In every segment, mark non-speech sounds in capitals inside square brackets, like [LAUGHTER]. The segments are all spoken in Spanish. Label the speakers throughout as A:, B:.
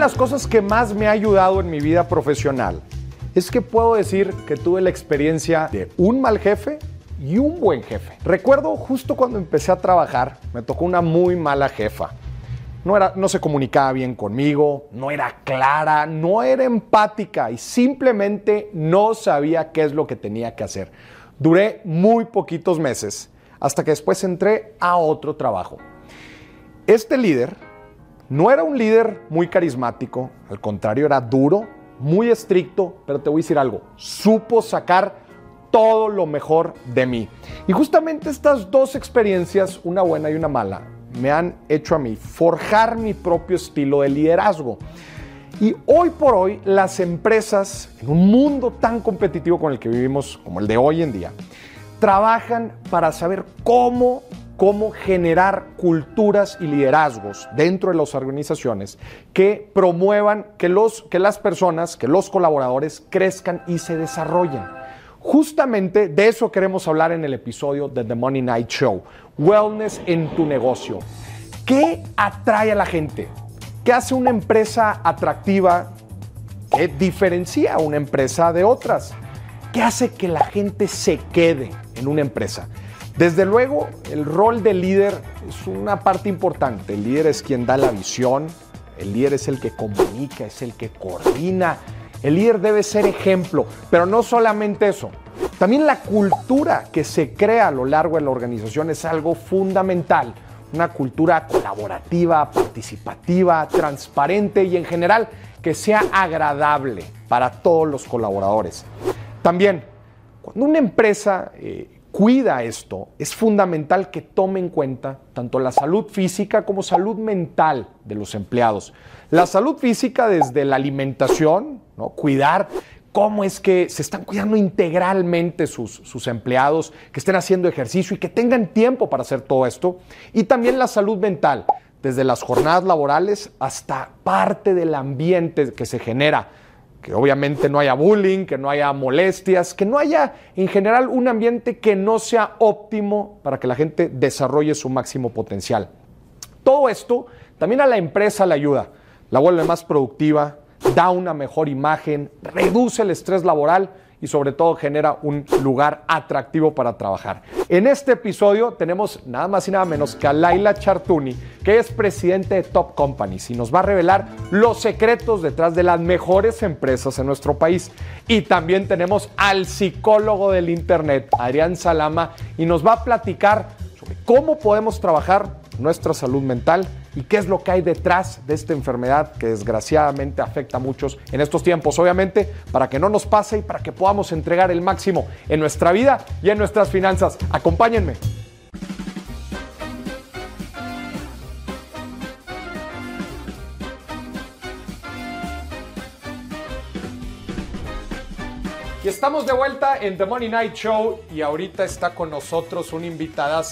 A: las cosas que más me ha ayudado en mi vida profesional es que puedo decir que tuve la experiencia de un mal jefe y un buen jefe. Recuerdo justo cuando empecé a trabajar, me tocó una muy mala jefa. No, era, no se comunicaba bien conmigo, no era clara, no era empática y simplemente no sabía qué es lo que tenía que hacer. Duré muy poquitos meses hasta que después entré a otro trabajo. Este líder no era un líder muy carismático, al contrario, era duro, muy estricto, pero te voy a decir algo, supo sacar todo lo mejor de mí. Y justamente estas dos experiencias, una buena y una mala, me han hecho a mí forjar mi propio estilo de liderazgo. Y hoy por hoy las empresas, en un mundo tan competitivo con el que vivimos como el de hoy en día, trabajan para saber cómo, cómo generar culturas y liderazgos dentro de las organizaciones que promuevan que, los, que las personas, que los colaboradores crezcan y se desarrollen. Justamente de eso queremos hablar en el episodio de The Money Night Show, Wellness en tu negocio. ¿Qué atrae a la gente? ¿Qué hace una empresa atractiva? ¿Qué diferencia a una empresa de otras? ¿Qué hace que la gente se quede en una empresa? Desde luego, el rol del líder es una parte importante. El líder es quien da la visión, el líder es el que comunica, es el que coordina. El líder debe ser ejemplo, pero no solamente eso. También la cultura que se crea a lo largo de la organización es algo fundamental. Una cultura colaborativa, participativa, transparente y en general que sea agradable para todos los colaboradores. También, cuando una empresa eh, cuida esto, es fundamental que tome en cuenta tanto la salud física como salud mental de los empleados. La salud física desde la alimentación, cuidar cómo es que se están cuidando integralmente sus, sus, empleados, que estén haciendo ejercicio y que tengan tiempo para hacer todo esto. Y también la salud mental, desde las jornadas laborales hasta parte del ambiente que se genera que obviamente no haya bullying, que no haya molestias, que no haya en general un ambiente que no sea óptimo para que la gente desarrolle su máximo potencial. Todo esto también a la empresa le ayuda, la vuelve más productiva, da una mejor imagen, reduce el estrés laboral y sobre todo genera un lugar atractivo para trabajar. En este episodio tenemos nada más y nada menos que a Laila Chartuni, que es presidente de Top Companies y nos va a revelar los secretos detrás de las mejores empresas en nuestro país. Y también tenemos al psicólogo del Internet, Adrián Salama, y nos va a platicar sobre cómo podemos trabajar nuestra salud mental y qué es lo que hay detrás de esta enfermedad que desgraciadamente afecta a muchos en estos tiempos. Obviamente, para que no nos pase y para que podamos entregar el máximo en nuestra vida y en nuestras finanzas. Acompáñenme. Y estamos de vuelta en The Money Night Show y ahorita está con nosotros una invitada,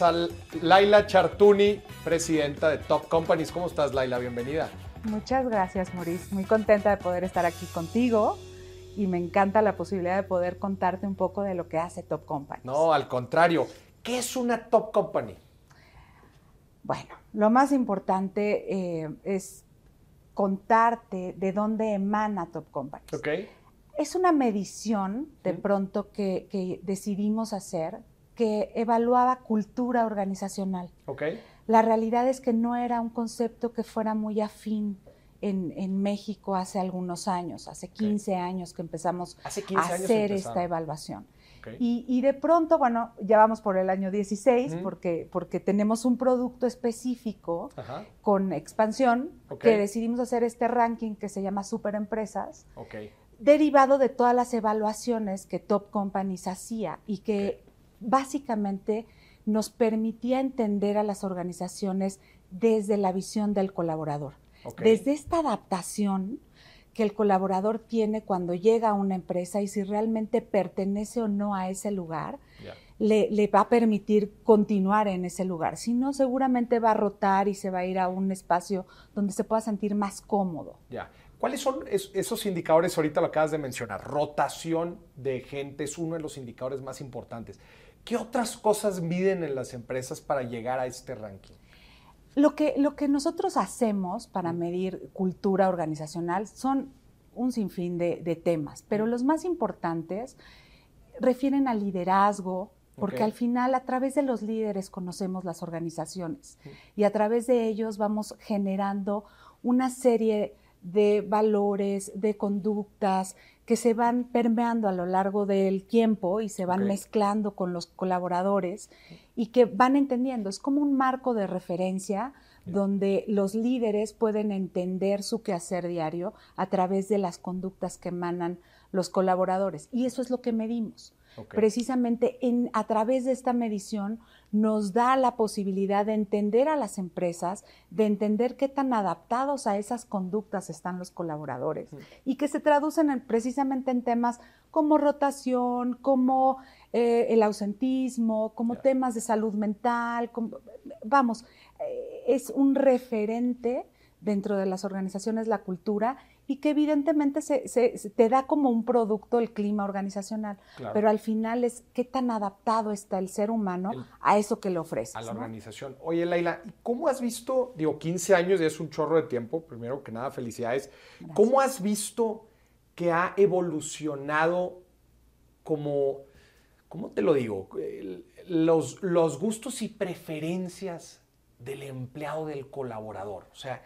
A: Laila Chartuni, presidenta de Top Companies. ¿Cómo estás, Laila? Bienvenida.
B: Muchas gracias, Maurice. Muy contenta de poder estar aquí contigo y me encanta la posibilidad de poder contarte un poco de lo que hace Top Companies.
A: No, al contrario. ¿Qué es una Top Company?
B: Bueno, lo más importante eh, es contarte de dónde emana Top Companies.
A: Okay
B: es una medición de pronto que, decidimos hacer que evaluaba cultura organizacional.
A: Okay.
B: La realidad es que no era un concepto que fuera muy afín en, México hace algunos años, hace 15 años que empezamos a hacer esta evaluación. Y, de pronto, bueno, ya vamos por el año 16 porque, porque tenemos un producto específico con expansión que decidimos hacer este ranking que se llama Super Empresas. Derivado de todas las evaluaciones que Top Companies hacía y que básicamente nos permitía entender a las organizaciones desde la visión del colaborador. Desde esta adaptación que el colaborador tiene cuando llega a una empresa y si realmente pertenece o no a ese lugar, le, va a permitir continuar en ese lugar. Si no, seguramente va a rotar y se va a ir a un espacio donde se pueda sentir más cómodo.
A: Ya. ¿Cuáles son esos indicadores? Ahorita lo acabas de mencionar. Rotación de gente es uno de los indicadores más importantes. ¿Qué otras cosas miden en las empresas para llegar a este ranking?
B: Lo que, lo que nosotros hacemos para medir cultura organizacional son un sinfín de, de temas, pero los más importantes refieren al liderazgo, porque al final a través de los líderes conocemos las organizaciones y a través de ellos vamos generando una serie de valores, de conductas que se van permeando a lo largo del tiempo y se van mezclando con los colaboradores y que van entendiendo. Es como un marco de referencia donde los líderes pueden entender su quehacer diario a través de las conductas que emanan los colaboradores. Y eso es lo que medimos. Precisamente en, a través de esta medición nos da la posibilidad de entender a las empresas, de entender qué tan adaptados a esas conductas están los colaboradores y que se traducen precisamente en temas como rotación, como eh, el ausentismo, como temas de salud mental, vamos, eh, es un referente dentro de las organizaciones la cultura y que evidentemente se, te da como un producto el clima organizacional, pero al final es qué tan adaptado está el ser humano a eso que le ofrece.
A: A la organización. Oye, Laila, ¿cómo has visto, digo, 15 años y es un chorro de tiempo, primero que nada, felicidades, ¿cómo has visto que ha evolucionado como, ¿cómo te lo digo? Los, los gustos y preferencias del empleado, del colaborador. O sea,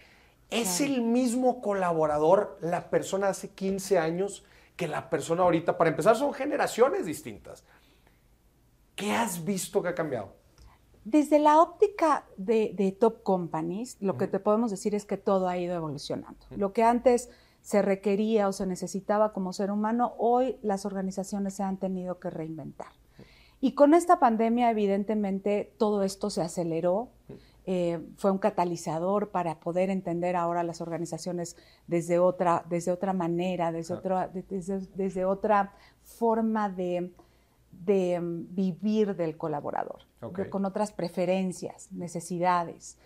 A: es el mismo colaborador la persona hace 15 años que la persona ahorita. Para empezar, son generaciones distintas. ¿Qué has visto que ha cambiado?
B: Desde la óptica de, top companies, lo que te podemos decir es que todo ha ido evolucionando. Lo que antes se requería o se necesitaba como ser humano, hoy las organizaciones se han tenido que reinventar. Y con esta pandemia, evidentemente, todo esto se aceleró. Eh, fue un catalizador para poder entender ahora las organizaciones desde otra, desde otra manera, desde, otra, desde, otra forma de, de, mm, vivir del colaborador, con otras preferencias, necesidades.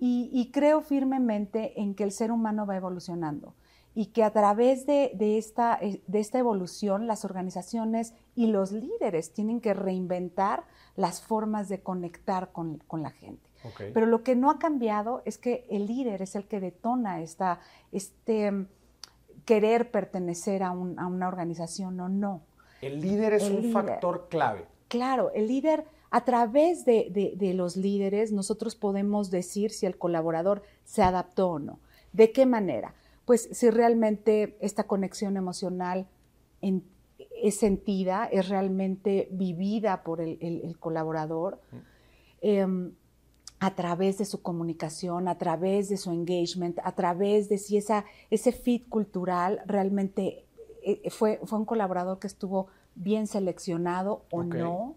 B: Y, creo firmemente en que el ser humano va evolucionando y que a través de, esta, eh, de esta evolución las organizaciones y los líderes tienen que reinventar las formas de conectar con, con la gente. Pero lo que no ha cambiado es que el líder es el que detona esta, este mm, querer pertenecer a, una organización o no.
A: El líder es un factor clave.
B: Claro, el líder, a través de, los líderes, nosotros podemos decir si el colaborador se adaptó o no. ¿De qué manera? Pues si realmente esta conexión emocional es sentida, es realmente vivida por el, colaborador a través de su comunicación, a través de su engagement, a través de si esa, ese fit cultural realmente eh, eh, fue, fue un colaborador que estuvo bien seleccionado o no,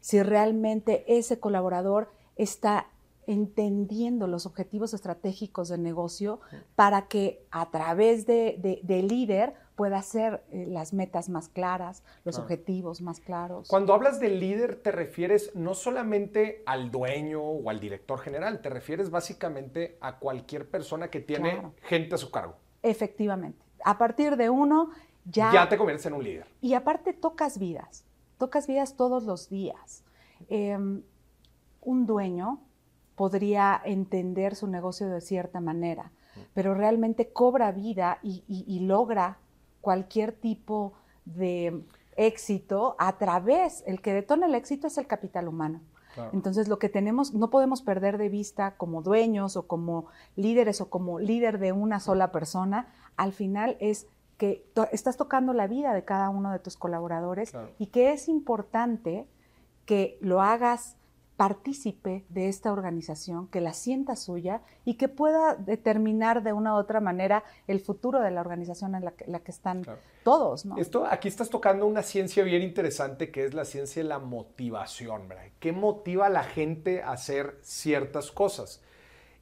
B: si realmente ese colaborador está entendiendo los objetivos estratégicos del negocio para que a través de, de, líder pueda hacer eh, las metas más claras, los objetivos más claros.
A: Cuando hablas de líder te refieres no solamente al dueño o al director general, te refieres básicamente a cualquier persona que tiene gente a su cargo.
B: Efectivamente. A partir de uno ya...
A: Ya te conviertes en un líder.
B: Y aparte tocas vidas, tocas vidas todos los días. Em, un dueño podría entender su negocio de cierta manera, pero realmente cobra vida y, logra cualquier tipo de éxito a través, el que detona el éxito es el capital humano. Entonces, lo que tenemos, no podemos perder de vista como dueños o como líderes o como líder de una sola persona, al final es que estás tocando la vida de cada uno de tus colaboradores y que es importante que lo hagas partícipe de esta organización, que la sienta suya y que pueda determinar de una u otra manera el futuro de la organización en la que, están todos.
A: Esto, aquí estás tocando una ciencia bien interesante que es la ciencia de la motivación. ¿verdad? ¿Qué motiva a la gente a hacer ciertas cosas?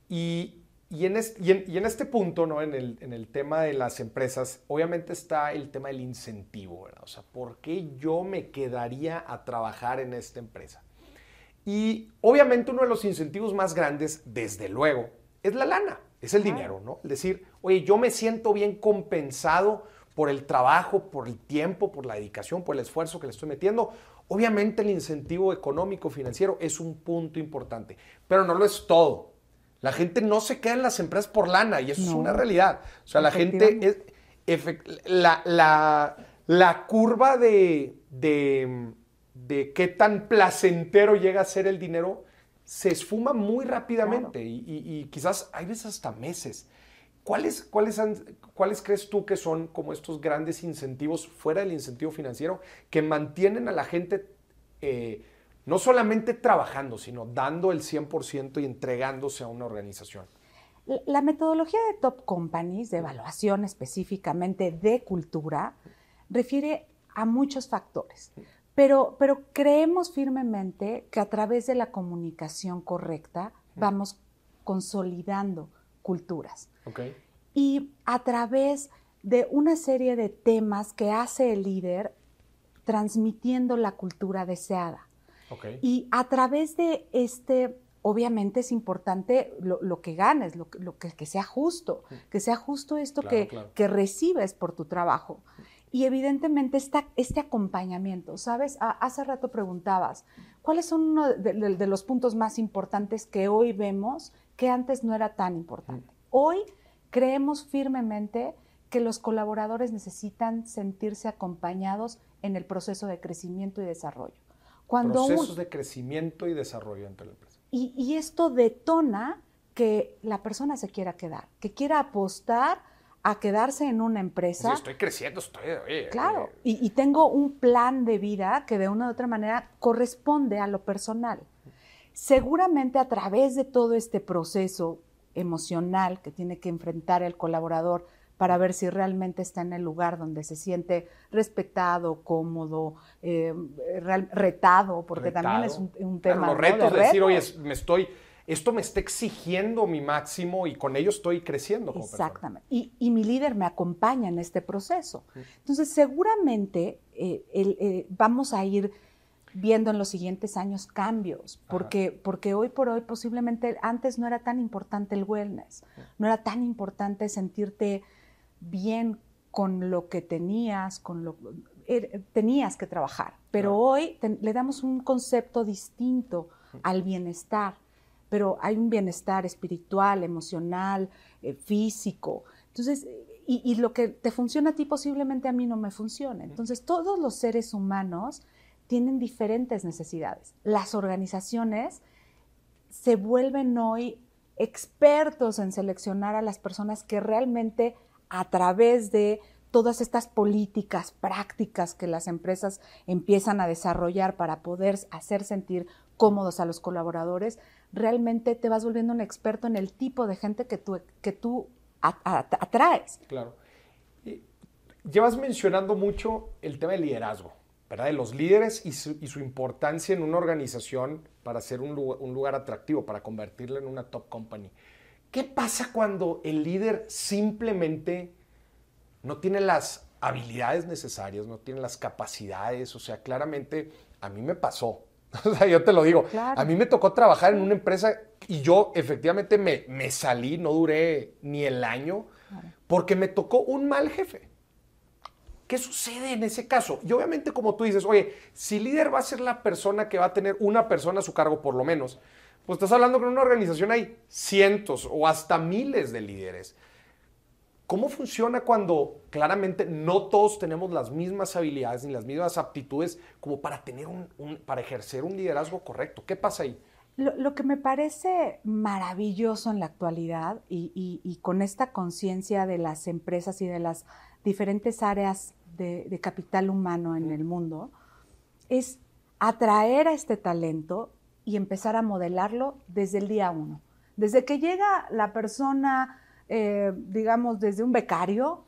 A: Y, en, este, punto, ¿no? en, el, en el tema de las empresas, obviamente está el tema del incentivo. ¿verdad? O sea, ¿por qué yo me quedaría a trabajar en esta empresa? Y obviamente uno de los incentivos más grandes, desde luego, es la lana, es el dinero, ¿no? Es decir, oye, yo me siento bien compensado por el trabajo, por el tiempo, por la dedicación, por el esfuerzo que le estoy metiendo. Obviamente el incentivo económico, financiero es un punto importante, pero no lo es todo. La gente no se queda en las empresas por lana y eso es una realidad. O sea, la gente es, la, la, curva de, de, de, qué tan placentero llega a ser el dinero se esfuma muy rápidamente y, quizás hay veces hasta meses. ¿Cuáles, cuáles, ¿Cuáles crees tú que son como estos grandes incentivos fuera del incentivo financiero que mantienen a la gente eh, no solamente trabajando, sino dando el 100% y entregándose a una organización?
B: La metodología de Top Companies, de evaluación específicamente de cultura, refiere a muchos factores, pero, pero creemos firmemente que a través de la comunicación correcta vamos consolidando culturas. Y a través de una serie de temas que hace el líder transmitiendo la cultura deseada. Y a través de este, obviamente es importante lo, que ganes, lo, que, sea justo, que sea justo esto que, que, recibes por tu trabajo. Y evidentemente este acompañamiento, ¿sabes? hace rato preguntabas, ¿cuáles son uno de, los puntos más importantes que hoy vemos que antes no era tan importante? Hoy creemos firmemente que los colaboradores necesitan sentirse acompañados en el proceso de crecimiento y desarrollo.
A: Cuando Procesos de crecimiento y desarrollo entre la empresa.
B: Y, esto detona que la persona se quiera quedar, que quiera apostar a quedarse en una empresa.
A: Sí, estoy creciendo, estoy...
B: claro, y, y, tengo un plan de vida que de una u otra manera corresponde a lo personal. Seguramente a través de todo este proceso emocional que tiene que enfrentar el colaborador para ver si realmente está en el lugar donde se siente respetado, cómodo, eh, retado, porque también es un, tema.
A: los retos de, decir, oye, me estoy, esto me está exigiendo mi máximo y con ello estoy creciendo. Como
B: Exactamente. Y, y, mi líder me acompaña en este proceso. Entonces, seguramente eh, eh, vamos a ir viendo en los siguientes años cambios, porque, porque hoy por hoy posiblemente antes no era tan importante el wellness, no era tan importante sentirte bien con lo que tenías, con lo er, tenías que trabajar. Pero hoy le damos un concepto distinto al bienestar, pero hay un bienestar espiritual, emocional, eh, físico. Entonces, y, y, lo que te funciona a ti posiblemente a mí no me funcione. Entonces, todos los seres humanos tienen diferentes necesidades. Las organizaciones se vuelven hoy expertos en seleccionar a las personas que realmente a través de todas estas políticas prácticas que las empresas empiezan a desarrollar para poder hacer sentir cómodos a los colaboradores, realmente te vas volviendo un experto en el tipo de gente que tú, que tú atraes.
A: Claro. llevas mencionando mucho el tema del liderazgo, ¿verdad? De los líderes y su, importancia en una organización para ser un un lugar atractivo, para convertirla en una top company. ¿Qué pasa cuando el líder simplemente no tiene las habilidades necesarias, no tiene las capacidades? O sea, claramente a mí me pasó. [LAUGHS] O sea, yo te lo digo. A mí me tocó trabajar en una empresa y yo efectivamente me, me salí, no duré ni el año, porque me tocó un mal jefe. ¿Qué sucede en ese caso? Y obviamente como tú dices, oye, si líder va a ser la persona que va a tener una persona a su cargo por lo menos, pues estás hablando que en una organización hay cientos o hasta miles de líderes. ¿Cómo funciona cuando claramente no todos tenemos las mismas habilidades ni las mismas aptitudes como para, tener un, para ejercer un liderazgo correcto? ¿Qué pasa ahí?
B: Lo, que me parece maravilloso en la actualidad y, con esta conciencia de las empresas y de las diferentes áreas de, de capital humano en el mundo es atraer a este talento y empezar a modelarlo desde el día uno. Desde que llega la persona, eh, digamos, desde un becario,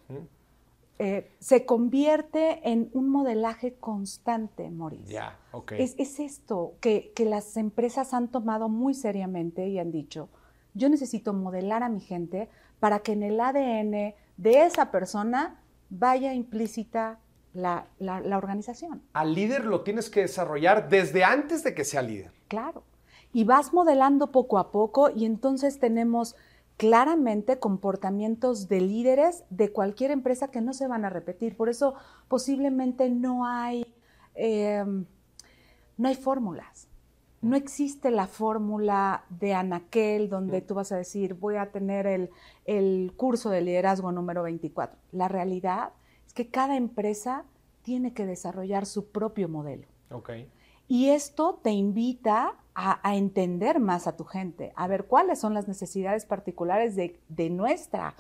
B: eh, se convierte en un modelaje constante, Mauricio. es, es, esto que, que las empresas han tomado muy seriamente y han dicho, yo necesito modelar a mi gente para que en el ADN de esa persona vaya implícita la, la, organización.
A: Al líder lo tienes que desarrollar desde antes de que sea líder.
B: Claro. Y vas modelando poco a poco y entonces tenemos claramente comportamientos de líderes de cualquier empresa que no se van a repetir. Por eso posiblemente no hay, em, no hay fórmulas. No existe la fórmula de Anaquel donde tú vas a decir, voy a tener el, el curso de liderazgo número 24. La realidad es que cada empresa tiene que desarrollar su propio modelo.
A: Okay.
B: Y esto te invita a, entender más a tu gente, a ver cuáles son las necesidades particulares de, nuestra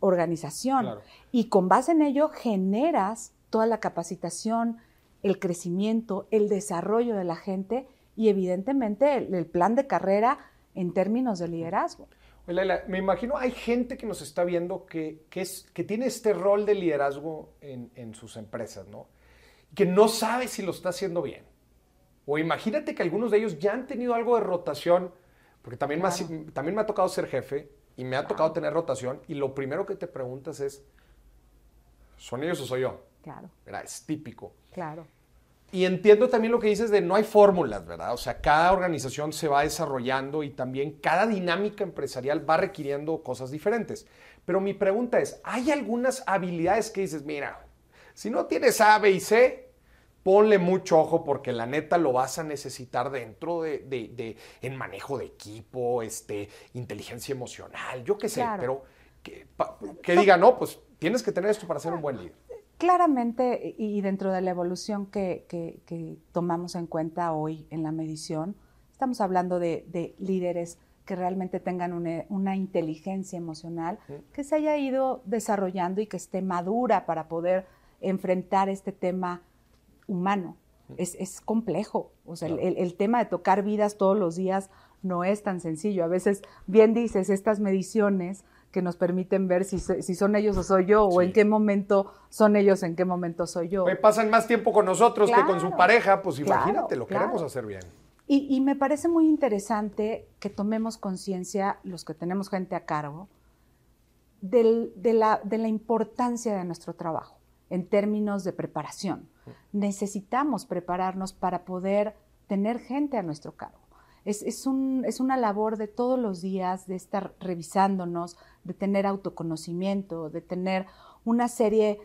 B: organización. Y con base en ello generas toda la capacitación, el crecimiento, el desarrollo de la gente y evidentemente el, plan de carrera en términos de liderazgo.
A: me imagino hay gente que nos está viendo que, es, que tiene este rol de liderazgo en, en sus empresas, ¿no? Que no sabe si lo está haciendo bien. O imagínate que algunos de ellos ya han tenido algo de rotación, porque también, me, también me ha tocado ser jefe y me ha tocado tener rotación y lo primero que te preguntas es, ¿son ellos o soy yo?
B: Claro.
A: Es típico.
B: Claro.
A: Y entiendo también lo que dices de no hay fórmulas, ¿verdad? O sea, cada organización se va desarrollando y también cada dinámica empresarial va requiriendo cosas diferentes. Pero mi pregunta es, ¿hay algunas habilidades que dices, mira, si no tienes A, B y C, ponle mucho ojo porque la neta lo vas a necesitar dentro de, de, en manejo de equipo, este, inteligencia emocional, yo qué sé, pero que, que, diga, no, pues tienes que tener esto para ser un buen líder.
B: Claramente, y dentro de la evolución que, que tomamos en cuenta hoy en la medición, estamos hablando de, líderes que realmente tengan una, una, inteligencia emocional que se haya ido desarrollando y que esté madura para poder enfrentar este tema humano. Es, complejo. O sea, el, tema de tocar vidas todos los días no es tan sencillo. A veces, bien dices, estas mediciones que nos permiten ver si, si son ellos o soy yo, o en qué momento son ellos, en qué momento soy yo.
A: pasan más tiempo con nosotros que con su pareja, pues imagínate, lo queremos hacer bien.
B: Y, me parece muy interesante que tomemos conciencia, los que tenemos gente a cargo, de, la, de la importancia de nuestro trabajo en términos de preparación. Necesitamos prepararnos para poder tener gente a nuestro cargo. Es, una labor de todos los días, de estar revisándonos, de tener autoconocimiento, de tener una serie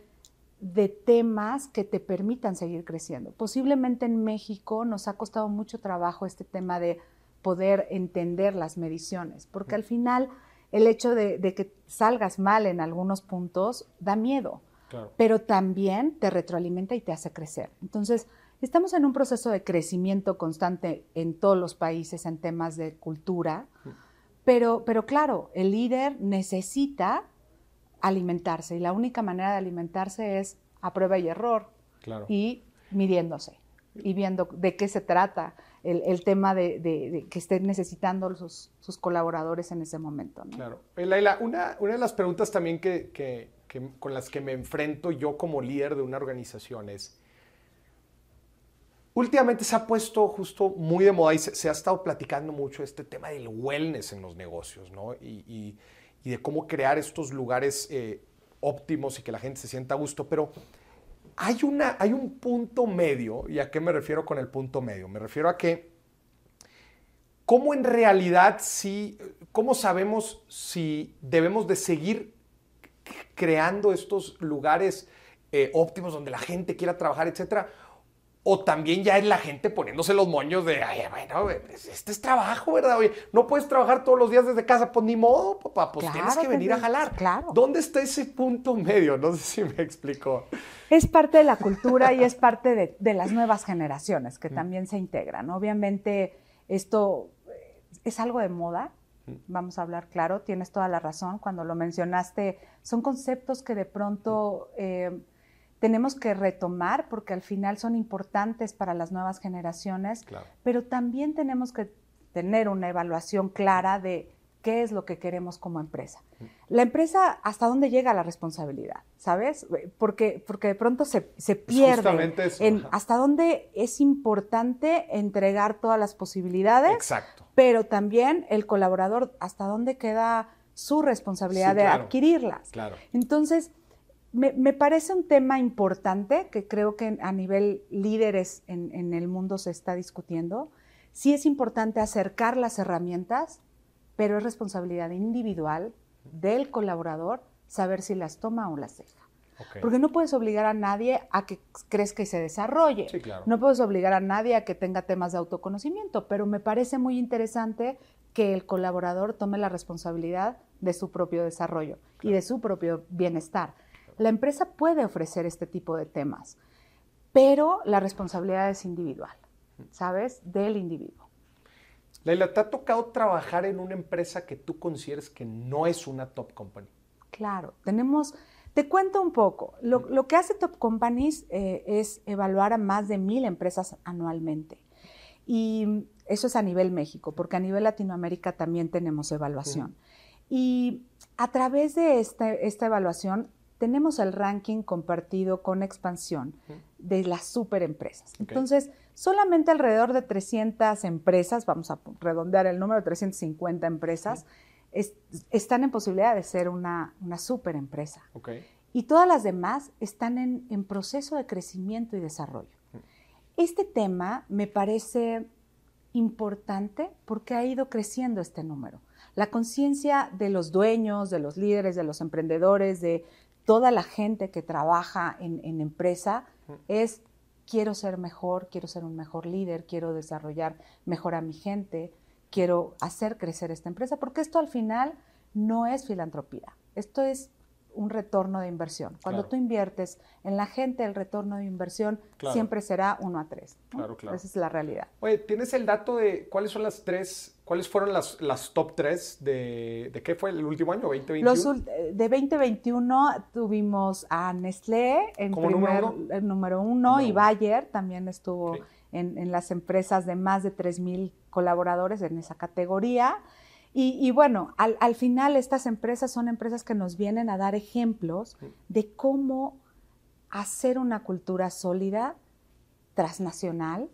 B: de temas que te permitan seguir creciendo. Posiblemente en México nos ha costado mucho trabajo este tema de poder entender las mediciones, porque al final el hecho de que salgas mal en algunos puntos da miedo pero también te retroalimenta y te hace crecer. Entonces, estamos en un proceso de crecimiento constante en todos los países en temas de cultura, pero, pero claro, el líder necesita alimentarse y la única manera de alimentarse es a prueba y error y midiéndose y viendo de qué se trata el, tema de, que estén necesitando sus, colaboradores en ese momento.
A: Claro. Laila, una, una, de las preguntas también que, con las que me enfrento yo como líder de una organización es, últimamente se ha puesto justo muy de moda y se, ha estado platicando mucho este tema del wellness en los negocios, ¿no? Y, de cómo crear estos lugares eh, óptimos y que la gente se sienta a gusto, pero hay, una, hay un punto medio, ¿y a qué me refiero con el punto medio? Me refiero a que, ¿cómo en realidad sí, cómo sabemos si debemos de seguir creando estos lugares eh, óptimos donde la gente quiera trabajar, etcétera? O también ya es la gente poniéndose los moños de, ay, bueno, pues, este es trabajo, ¿verdad? Oye, no puedes trabajar todos los días desde casa, pues ni modo, papá, pues tienes que venir a jalar.
B: Claro.
A: ¿Dónde está ese punto medio? No sé si me explico.
B: Es parte de la cultura y es parte de, de las nuevas generaciones que también se integran. Obviamente, esto es algo de moda, vamos a hablar claro, tienes toda la razón, cuando lo mencionaste, son conceptos que de pronto eh, tenemos que retomar porque al final son importantes para las nuevas generaciones, pero también tenemos que tener una evaluación clara de qué es lo que queremos como empresa. La empresa, ¿hasta dónde llega la responsabilidad? ¿Sabes? Porque, porque de pronto se, se pierde en hasta dónde es importante entregar todas las posibilidades,
A: Exacto.
B: pero también el colaborador, hasta dónde queda su responsabilidad de adquirirlas.
A: Claro.
B: Entonces, me, me, parece un tema importante que creo que a nivel líderes en, en el mundo se está discutiendo. Sí es importante acercar las herramientas pero es responsabilidad individual del colaborador saber si las toma o las deja. Porque no puedes obligar a nadie a que crezca y se desarrolle. No puedes obligar a nadie a que tenga temas de autoconocimiento, pero me parece muy interesante que el colaborador tome la responsabilidad de su propio desarrollo y de su propio bienestar. La empresa puede ofrecer este tipo de temas, pero la responsabilidad es individual, ¿sabes? Del individuo.
A: Leila, ¿te ha tocado trabajar en una empresa que tú consideres que no es una top company?
B: Claro, tenemos, te cuento un poco. Lo, que hace Top Companies eh, es evaluar a más de mil empresas anualmente. Y eso es a nivel México, porque a nivel Latinoamérica también tenemos evaluación. Y a través de este, esta evaluación tenemos el ranking compartido con expansión de las superempresas. Entonces, solamente alrededor de 300 empresas, vamos a redondear el número, 350 empresas, están en posibilidad de ser una, una superempresa. Y todas las demás están en, en, proceso de crecimiento y desarrollo. Este tema me parece importante porque ha ido creciendo este número. La conciencia de los dueños, de los líderes, de los emprendedores, de toda la gente que trabaja en, empresa es quiero ser mejor, quiero ser un mejor líder, quiero desarrollar mejor a mi gente, quiero hacer crecer esta empresa, porque esto al final no es filantropía, esto es un retorno de inversión. Cuando tú inviertes en la gente, el retorno de inversión siempre será uno a tres. Claro, claro. Esa es la realidad.
A: Oye, ¿tienes el dato de cuáles son las tres, cuáles fueron las, las top tres de, de qué fue el último año, 2021? Los,
B: de 2021 tuvimos a Nestlé en primer, número uno, el número uno y Bayer también estuvo en, en, las empresas de más de 3.000 colaboradores en esa categoría. Y, bueno, al, final estas empresas son empresas que nos vienen a dar ejemplos de cómo hacer una cultura sólida, transnacional,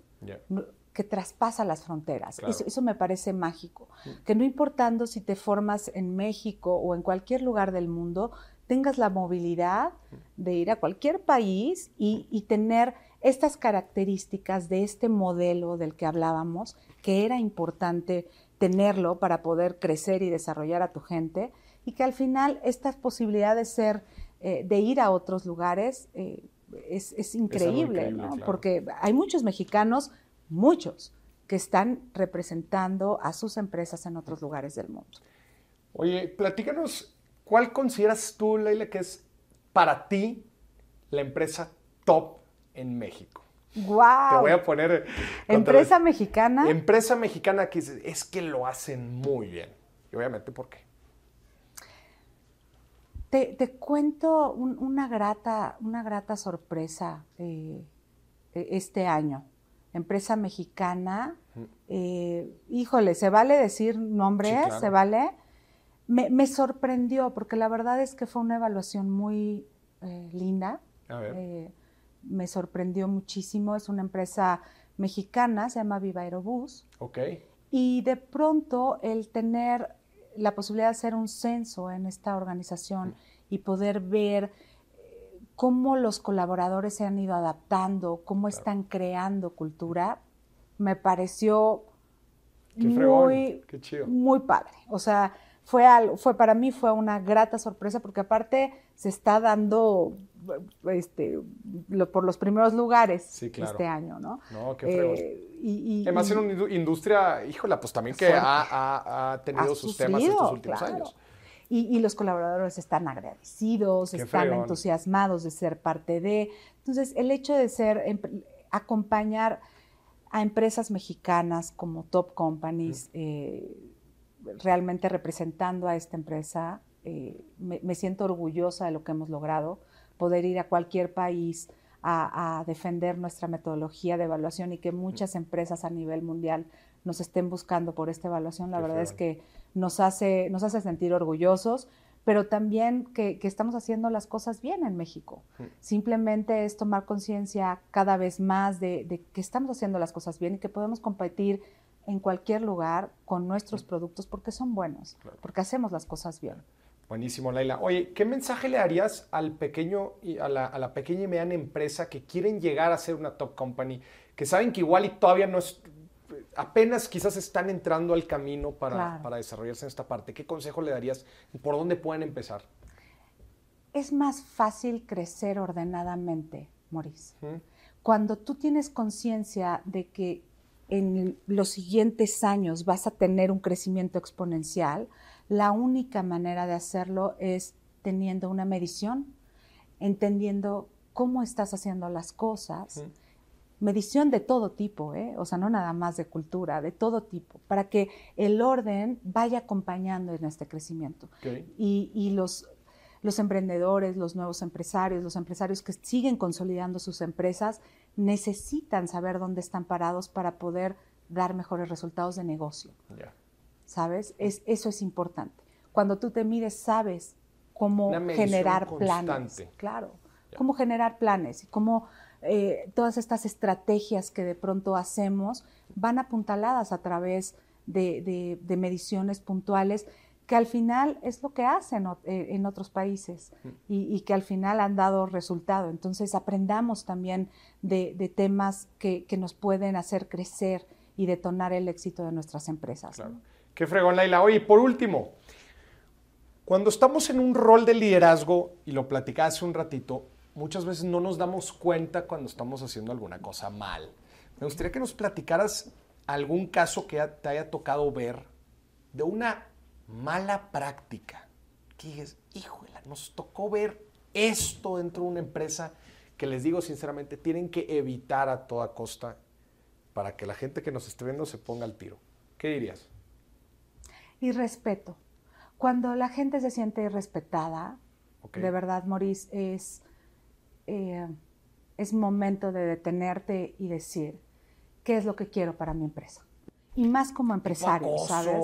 B: que traspasa las fronteras. Eso, me parece mágico. Que no importando si te formas en México o en cualquier lugar del mundo, tengas la movilidad de ir a cualquier país y, y tener estas características de este modelo del que hablábamos, que era importante tenerlo para poder crecer y desarrollar a tu gente y que al final esta posibilidad de ser, eh, de ir a otros lugares eh, es, increíble, ¿no? porque hay muchos mexicanos, muchos, que están representando a sus empresas en otros lugares del mundo.
A: Oye, platícanos, ¿cuál consideras tú, Leila, que es para ti la empresa top en México?
B: Wow.
A: Te voy a poner.
B: Empresa mexicana.
A: Empresa mexicana que es, que lo hacen muy bien. Y obviamente, ¿por qué?
B: Te, cuento una, grata, una grata sorpresa eh, e, este año. Empresa mexicana. Eh, híjole, ¿se vale decir nombre? ¿Se vale? Me, sorprendió porque la verdad es que fue una evaluación muy eh, linda. A ver me sorprendió muchísimo. Es una empresa mexicana, se llama Viva Aerobús.
A: Ok.
B: Y de pronto el tener la posibilidad de hacer un censo en esta organización mm. y poder ver eh, cómo los colaboradores se han ido adaptando, cómo están creando cultura, me pareció muy, muy padre. O sea, fue, algo, fue para mí fue una grata sorpresa porque aparte se está dando este, por los primeros lugares este año, ¿no?
A: No, qué eh, y, Además, en una industria, híjola, pues también que ha, tenido sus temas estos últimos años.
B: Y, los colaboradores están agradecidos, están entusiasmados de ser parte de. Entonces, el hecho de ser, em, acompañar a empresas mexicanas como Top Companies, eh, realmente representando a esta empresa, eh, me, siento orgullosa de lo que hemos logrado poder ir a cualquier país a, defender nuestra metodología de evaluación y que muchas empresas a nivel mundial nos estén buscando por esta evaluación, la verdad es que nos hace, nos hace sentir orgullosos, pero también que, estamos haciendo las cosas bien en México. Simplemente es tomar conciencia cada vez más de, que estamos haciendo las cosas bien y que podemos competir en cualquier lugar con nuestros productos porque son buenos, porque hacemos las cosas bien.
A: Buenísimo, Laila. Oye, ¿qué mensaje le darías al pequeño y a la, pequeña y mediana empresa que quieren llegar a ser una top company, que saben que igual y todavía no es, apenas quizás están entrando al camino para, para desarrollarse en esta parte? ¿Qué consejo le darías? ¿Por dónde pueden empezar?
B: es más fácil crecer ordenadamente, Maurice. Cuando tú tienes conciencia de que en los siguientes años vas a tener un crecimiento exponencial, la única manera de hacerlo es teniendo una medición, entendiendo cómo estás haciendo las cosas, medición de todo tipo, ¿eh? o sea, no nada más de cultura, de todo tipo, para que el orden vaya acompañando en este crecimiento. Y, los, los emprendedores, los nuevos empresarios, los empresarios que siguen consolidando sus empresas, necesitan saber dónde están parados para poder dar mejores resultados de negocio. ¿Sabes? Es, eso es importante. Cuando tú te mides, sabes cómo generar planes. Claro, cómo generar planes y cómo eh, todas estas estrategias que de pronto hacemos van apuntaladas a través de, mediciones puntuales que al final es lo que hacen eh, en otros países mm. y, que al final han dado resultado. Entonces aprendamos también de, temas que, nos pueden hacer crecer y detonar el éxito de nuestras empresas.
A: Claro. Qué fregón, Laila. Oye, por último, cuando estamos en un rol de liderazgo, y lo platicaba hace un ratito, muchas veces no nos damos cuenta cuando estamos haciendo alguna cosa mal. Me gustaría que nos platicaras algún caso que te haya tocado ver de una mala práctica. Que dices, híjole, nos tocó ver esto dentro de una empresa que les digo sinceramente, tienen que evitar a toda costa para que la gente que nos esté viendo se ponga al tiro. ¿Qué dirías?
B: Y respeto. Cuando la gente se siente irrespetada, de verdad, Maurice, es eh, es momento de detenerte y decir, ¿qué es lo que quiero para mi empresa? Y más como empresario, ¿sabes?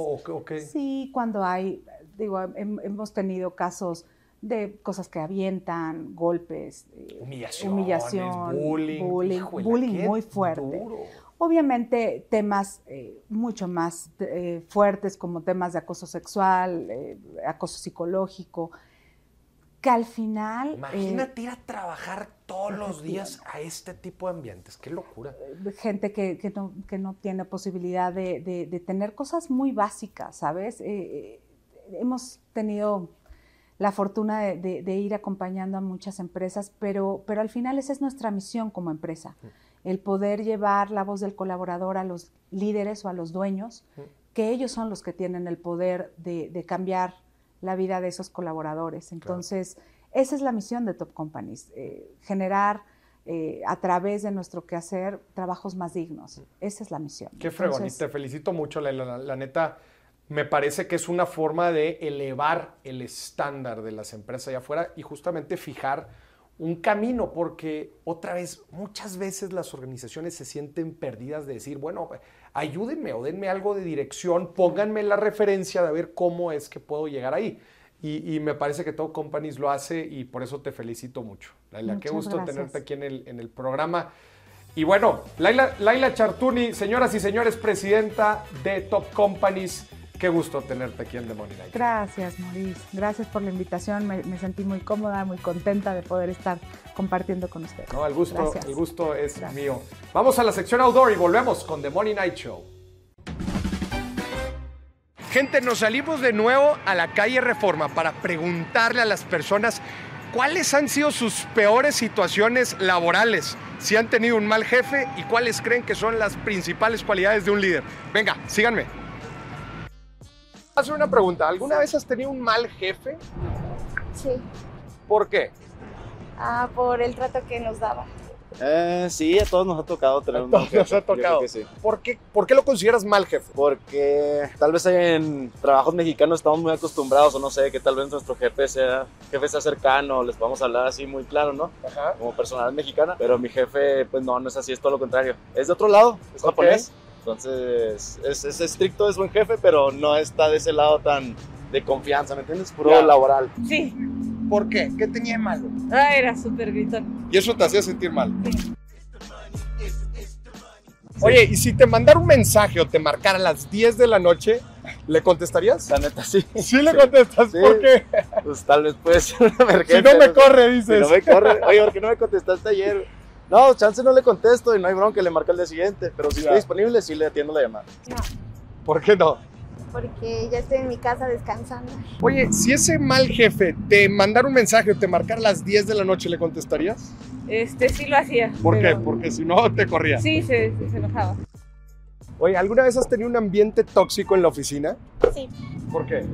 B: Sí, cuando hay, digo, hemos tenido casos de cosas que avientan, golpes,
A: eh, humillación, bullying,
B: bullying, muy fuerte. Obviamente temas eh, mucho más fuertes como temas de acoso sexual, acoso psicológico, que al final...
A: Imagínate ir a trabajar todos los [LAUGHS] días a este tipo de ambientes, qué locura.
B: Eh, gente que, que, no, que no, tiene posibilidad de, de, tener cosas muy básicas, ¿sabes? Eh, eh, hemos tenido la fortuna de, de, ir acompañando a muchas empresas, pero, pero al final esa es nuestra misión como empresa, el poder llevar la voz del colaborador a los líderes o a los dueños, que ellos son los que tienen el poder de, cambiar la vida de esos colaboradores. Entonces, esa es la misión de Top Companies, eh, generar eh, a través de nuestro quehacer trabajos más dignos. Esa es la misión.
A: Qué fregón, y te felicito mucho, la, la, neta. Me parece que es una forma de elevar el estándar de las empresas allá afuera y justamente fijar un camino, porque otra vez, muchas veces las organizaciones se sienten perdidas de decir, bueno, ayúdenme o denme algo de dirección, pónganme la referencia de ver cómo es que puedo llegar ahí. Y, me parece que todo Companies lo hace y por eso te felicito mucho. Laila, qué gusto tenerte aquí en el, en el programa. Y bueno, Laila, Laila Chartuni, señoras y señores, presidenta de Top Companies. Qué gusto tenerte aquí en The Money Night.
B: Gracias, Maurice. Gracias por la invitación. Me, sentí muy cómoda, muy contenta de poder estar compartiendo con ustedes.
A: No, el gusto, el gusto es mío. Vamos a la sección outdoor y volvemos con The Money Night Show. Gente, nos salimos de nuevo a la calle Reforma para preguntarle a las personas cuáles han sido sus peores situaciones laborales, si han tenido un mal jefe y cuáles creen que son las principales cualidades de un líder. Venga, síganme hacer una pregunta. ¿Alguna vez has tenido un mal jefe?
C: Sí.
A: ¿Por qué?
C: Ah, por el trato que nos daba.
D: Eh, sí, a todos nos ha tocado tener un mal jefe.
A: Nos ha tocado. ¿Por, qué, ¿Por qué lo consideras mal jefe?
D: Porque tal vez en trabajos mexicanos estamos muy acostumbrados, o no sé, que tal vez nuestro jefe sea, jefe sea cercano, les podemos hablar así muy claro, ¿no? Ajá. Como personal mexicana. Pero mi jefe, pues no, no es así, es todo lo contrario. Es de otro lado, es japonés. Entonces, es, estricto, es buen jefe, pero no está de ese lado tan de confianza, ¿me entiendes? Puro laboral.
C: Sí.
A: ¿Por qué? ¿Qué tenía de malo?
C: Ah, era súper gritón.
A: ¿Y eso te hacía sentir mal? Oye, y si te mandara un mensaje o te marcara a las 10 de la noche, ¿le contestarías?
D: La neta, sí.
A: ¿Sí le contestas? ¿Por qué?
D: Pues tal vez puede ser una emergencia.
A: Si no me corre, dices.
D: Si no me corre. Oye, ¿por qué no me contestaste ayer? No, chance no le contesto y no hay bronca, le marca el día siguiente. Pero si está disponible, sí le atiendo la llamada.
C: No.
A: ¿Por qué no?
C: porque ya estoy en mi casa descansando.
A: Oye, si ese mal jefe te mandara un mensaje o te marcara a las 10 de la noche, ¿le contestarías?
C: Este, sí lo hacía.
A: ¿Por qué? Porque si no, te corría.
C: Sí, se, se enojaba.
A: Oye, ¿alguna vez has tenido un ambiente tóxico en la oficina?
C: Sí.
A: ¿Por qué?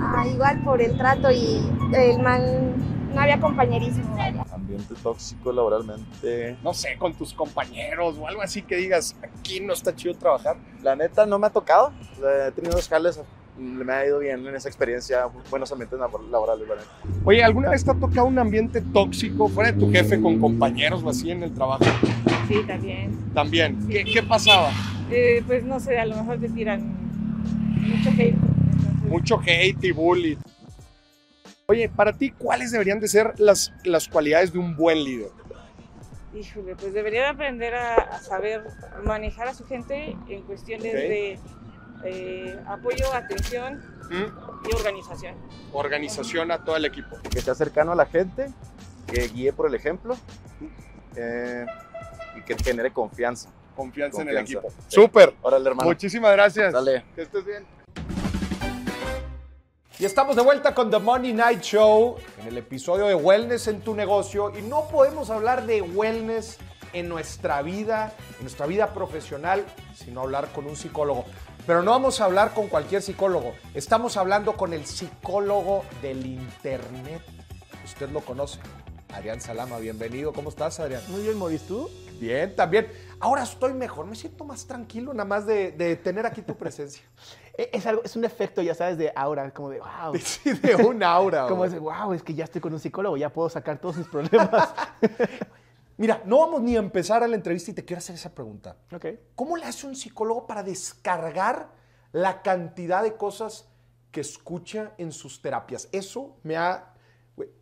C: Ah, igual por el trato y el mal... No había compañerismo. vaya.
D: Ambiente tóxico laboralmente.
A: No sé, con tus compañeros o algo así que digas, aquí no está chido trabajar.
D: La neta no me ha tocado. O sea, he tenido dos jales, me ha ido bien en esa experiencia, buenos ambientes labor- laborales, la neta.
A: Oye, ¿alguna vez te ha tocado un ambiente tóxico fuera de tu jefe con compañeros o así en el trabajo?
C: Sí, también.
A: También. ¿Qué, qué pasaba?
C: Eh, pues no sé, a lo mejor te tiran mucho hate. entonces-
A: Mucho hate y bullying. Oye, para ti, ¿cuáles deberían de ser las, las cualidades de un buen líder?
C: Híjole, pues debería de aprender a, a saber manejar a su gente en cuestiones de eh, apoyo, atención
A: ¿Mm?
C: y organización.
A: Organización a todo el equipo.
D: Que sea cercano a la gente, que guíe por el ejemplo eh, y que genere confianza.
A: Confianza, en el equipo.
D: Sí.
A: Súper.
D: Órale, hermano.
A: Muchísimas gracias.
D: Dale.
A: Que estés bien. Y estamos de vuelta con The Money Night Show en el episodio de Wellness en tu negocio. Y no podemos hablar de wellness en nuestra vida, en nuestra vida profesional, sino hablar con un psicólogo. Pero no vamos a hablar con cualquier psicólogo. Estamos hablando con el psicólogo del Internet. Usted lo conoce. Adrián Salama, bienvenido. ¿Cómo estás, Adrián?
E: Muy bien, Maurice, ¿tú?
A: Bien, también. Ahora estoy mejor, me siento más tranquilo nada más de, de tener aquí tu presencia.
E: E- Es, algo, es un efecto, ya sabes, de aura, como de wow. [LAUGHS]
A: Sí, de un aura. [LAUGHS]
E: Como es de wow, es que ya estoy con un psicólogo, ya puedo sacar todos mis problemas. [LAUGHS]
A: Mira, no vamos ni a empezar a la entrevista y te quiero hacer esa pregunta.
E: ok.
A: ¿Cómo le hace un psicólogo para descargar la cantidad de cosas que escucha en sus terapias? Eso me ha...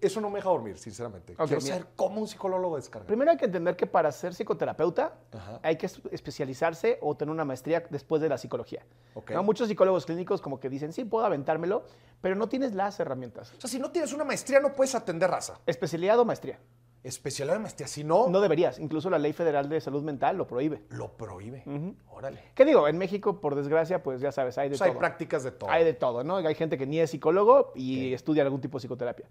A: Eso no me deja dormir, sinceramente. Quiero saber cómo un psicólogo lo descarga.
E: Primero hay que entender que para ser psicoterapeuta
A: Ajá.
E: hay que es- especializarse o tener una maestría después de la psicología.
A: Ok.
E: ¿no? Muchos psicólogos clínicos como que dicen, sí, puedo aventármelo, pero no tienes las herramientas.
A: O sea, si no tienes una maestría, no puedes atender raza.
E: Especialidad o maestría.
A: Especialidad de maestría, si no,
E: No deberías. Incluso la Ley Federal de Salud Mental lo prohíbe.
A: lo prohíbe. Órale.
E: ¿Qué digo? En México, por desgracia, pues ya sabes, hay de
A: O sea, hay
E: todo.
A: prácticas de todo.
E: Hay de todo, ¿no? Hay gente que ni es psicólogo y estudia algún tipo de psicoterapia.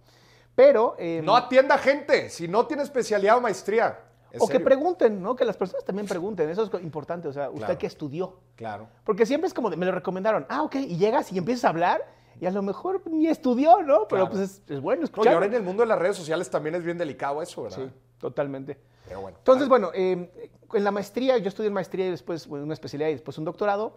E: Pero... eh,
A: No atienda gente si no tiene especialidad o maestría.
E: O que pregunten, ¿no? Que las personas también pregunten. Eso es importante. O sea, usted
A: Claro.
E: que estudió.
A: Claro.
E: Porque siempre es como, de, me lo recomendaron. Ah, ok. Y llegas y empiezas a hablar y a lo mejor ni estudió, ¿no? Pero
A: Claro.
E: pues es, es bueno
A: No, y
E: escuchar.
A: ahora en el mundo de las redes sociales también es bien delicado eso, ¿verdad?
E: Sí, totalmente.
A: Pero bueno.
E: Entonces, bueno, eh, en la maestría, yo estudié en maestría y después bueno, una especialidad y después un doctorado,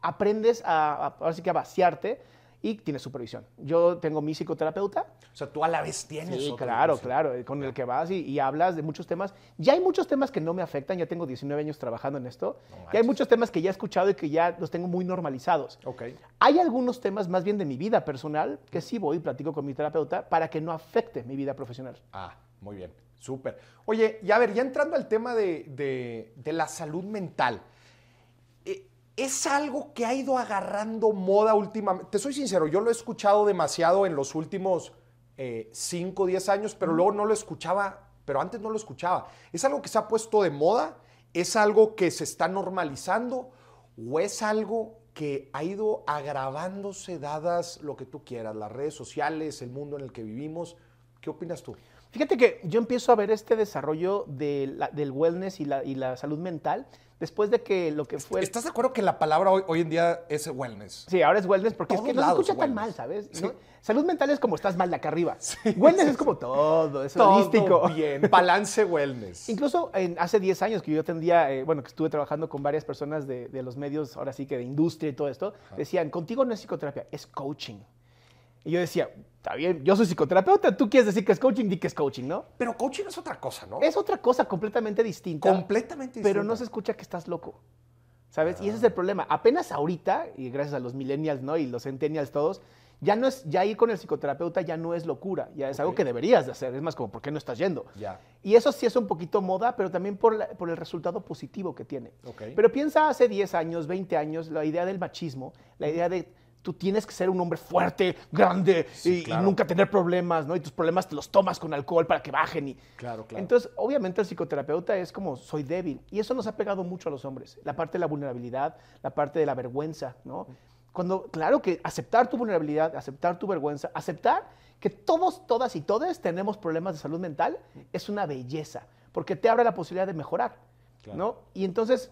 E: aprendes a, a- ahora sí que a vaciarte y tienes supervisión. Yo tengo mi psicoterapeuta,
A: O sea, tú a la vez tienes.
E: Sí, claro, claro, con el que vas y, y hablas de muchos temas. Ya hay muchos temas que no me afectan, ya tengo 19 años trabajando en esto.
A: No
E: y hay muchos temas que ya he escuchado y que ya los tengo muy normalizados.
A: Ok.
E: Hay algunos temas más bien de mi vida personal que sí voy y platico con mi terapeuta para que no afecte mi vida profesional.
A: Ah, muy bien. Súper. Oye, y a ver, ya entrando al tema de, de- de la salud mental. Es algo que ha ido agarrando moda últimamente. Te soy sincero, yo lo he escuchado demasiado en los últimos 5 o 10 años, pero luego no lo escuchaba, pero antes no lo escuchaba. ¿Es algo que se ha puesto de moda? ¿Es algo que se está normalizando? ¿O es algo que ha ido agravándose dadas lo que tú quieras, las redes sociales, el mundo en el que vivimos? ¿Qué opinas tú?
E: Fíjate que yo empiezo a ver este desarrollo de la- del wellness y la, y la salud mental después de que lo que fue...
A: ¿Estás de acuerdo que la palabra hoy, hoy en día es wellness?
E: Sí, ahora es wellness porque es que no se escucha tan mal, ¿sabes?
A: Sí.
E: ¿No? Salud mental es como estás mal de acá arriba. [LAUGHS] wellness es como todo, es
A: Todo
E: holístico.
A: bien. Balance wellness. [LAUGHS]
E: Incluso en- hace 10 años que yo atendía, eh, bueno, que estuve trabajando con varias personas de, de los medios, ahora sí que de industria y todo esto, decían, contigo no es psicoterapia, es coaching. Y yo decía, está bien, yo soy psicoterapeuta, tú quieres decir que es coaching, di que es coaching, ¿no?
A: Pero coaching es otra cosa, ¿no?
E: Es otra cosa completamente distinta.
A: completamente
E: pero
A: distinta.
E: no se escucha que estás loco. ¿Sabes? Y ese es el problema. Apenas ahorita, y gracias a los millennials, ¿no? Y los centennials todos, ya no es, ya ir con el psicoterapeuta ya no es locura, ya es algo que deberías de hacer. Es más como, ¿por qué no estás yendo?
A: Ya.
E: Y eso sí es un poquito moda, pero también por, la- por el resultado positivo que tiene.
A: Ok.
E: Pero piensa hace 10 años, 20 años, la idea del machismo, la idea de tú tienes que ser un hombre fuerte, grande
A: Sí,
E: y, nunca tener problemas, ¿no? Y tus problemas te los tomas con alcohol para que bajen. Y,
A: Claro, claro.
E: entonces, obviamente el psicoterapeuta es como soy débil y eso nos ha pegado mucho a los hombres. La parte de la vulnerabilidad, la parte de la vergüenza, ¿no? Cuando, claro que aceptar tu vulnerabilidad, aceptar tu vergüenza, aceptar que todos, todas y todos tenemos problemas de salud mental es una belleza, porque te abre la posibilidad de mejorar, ¿no? Y entonces,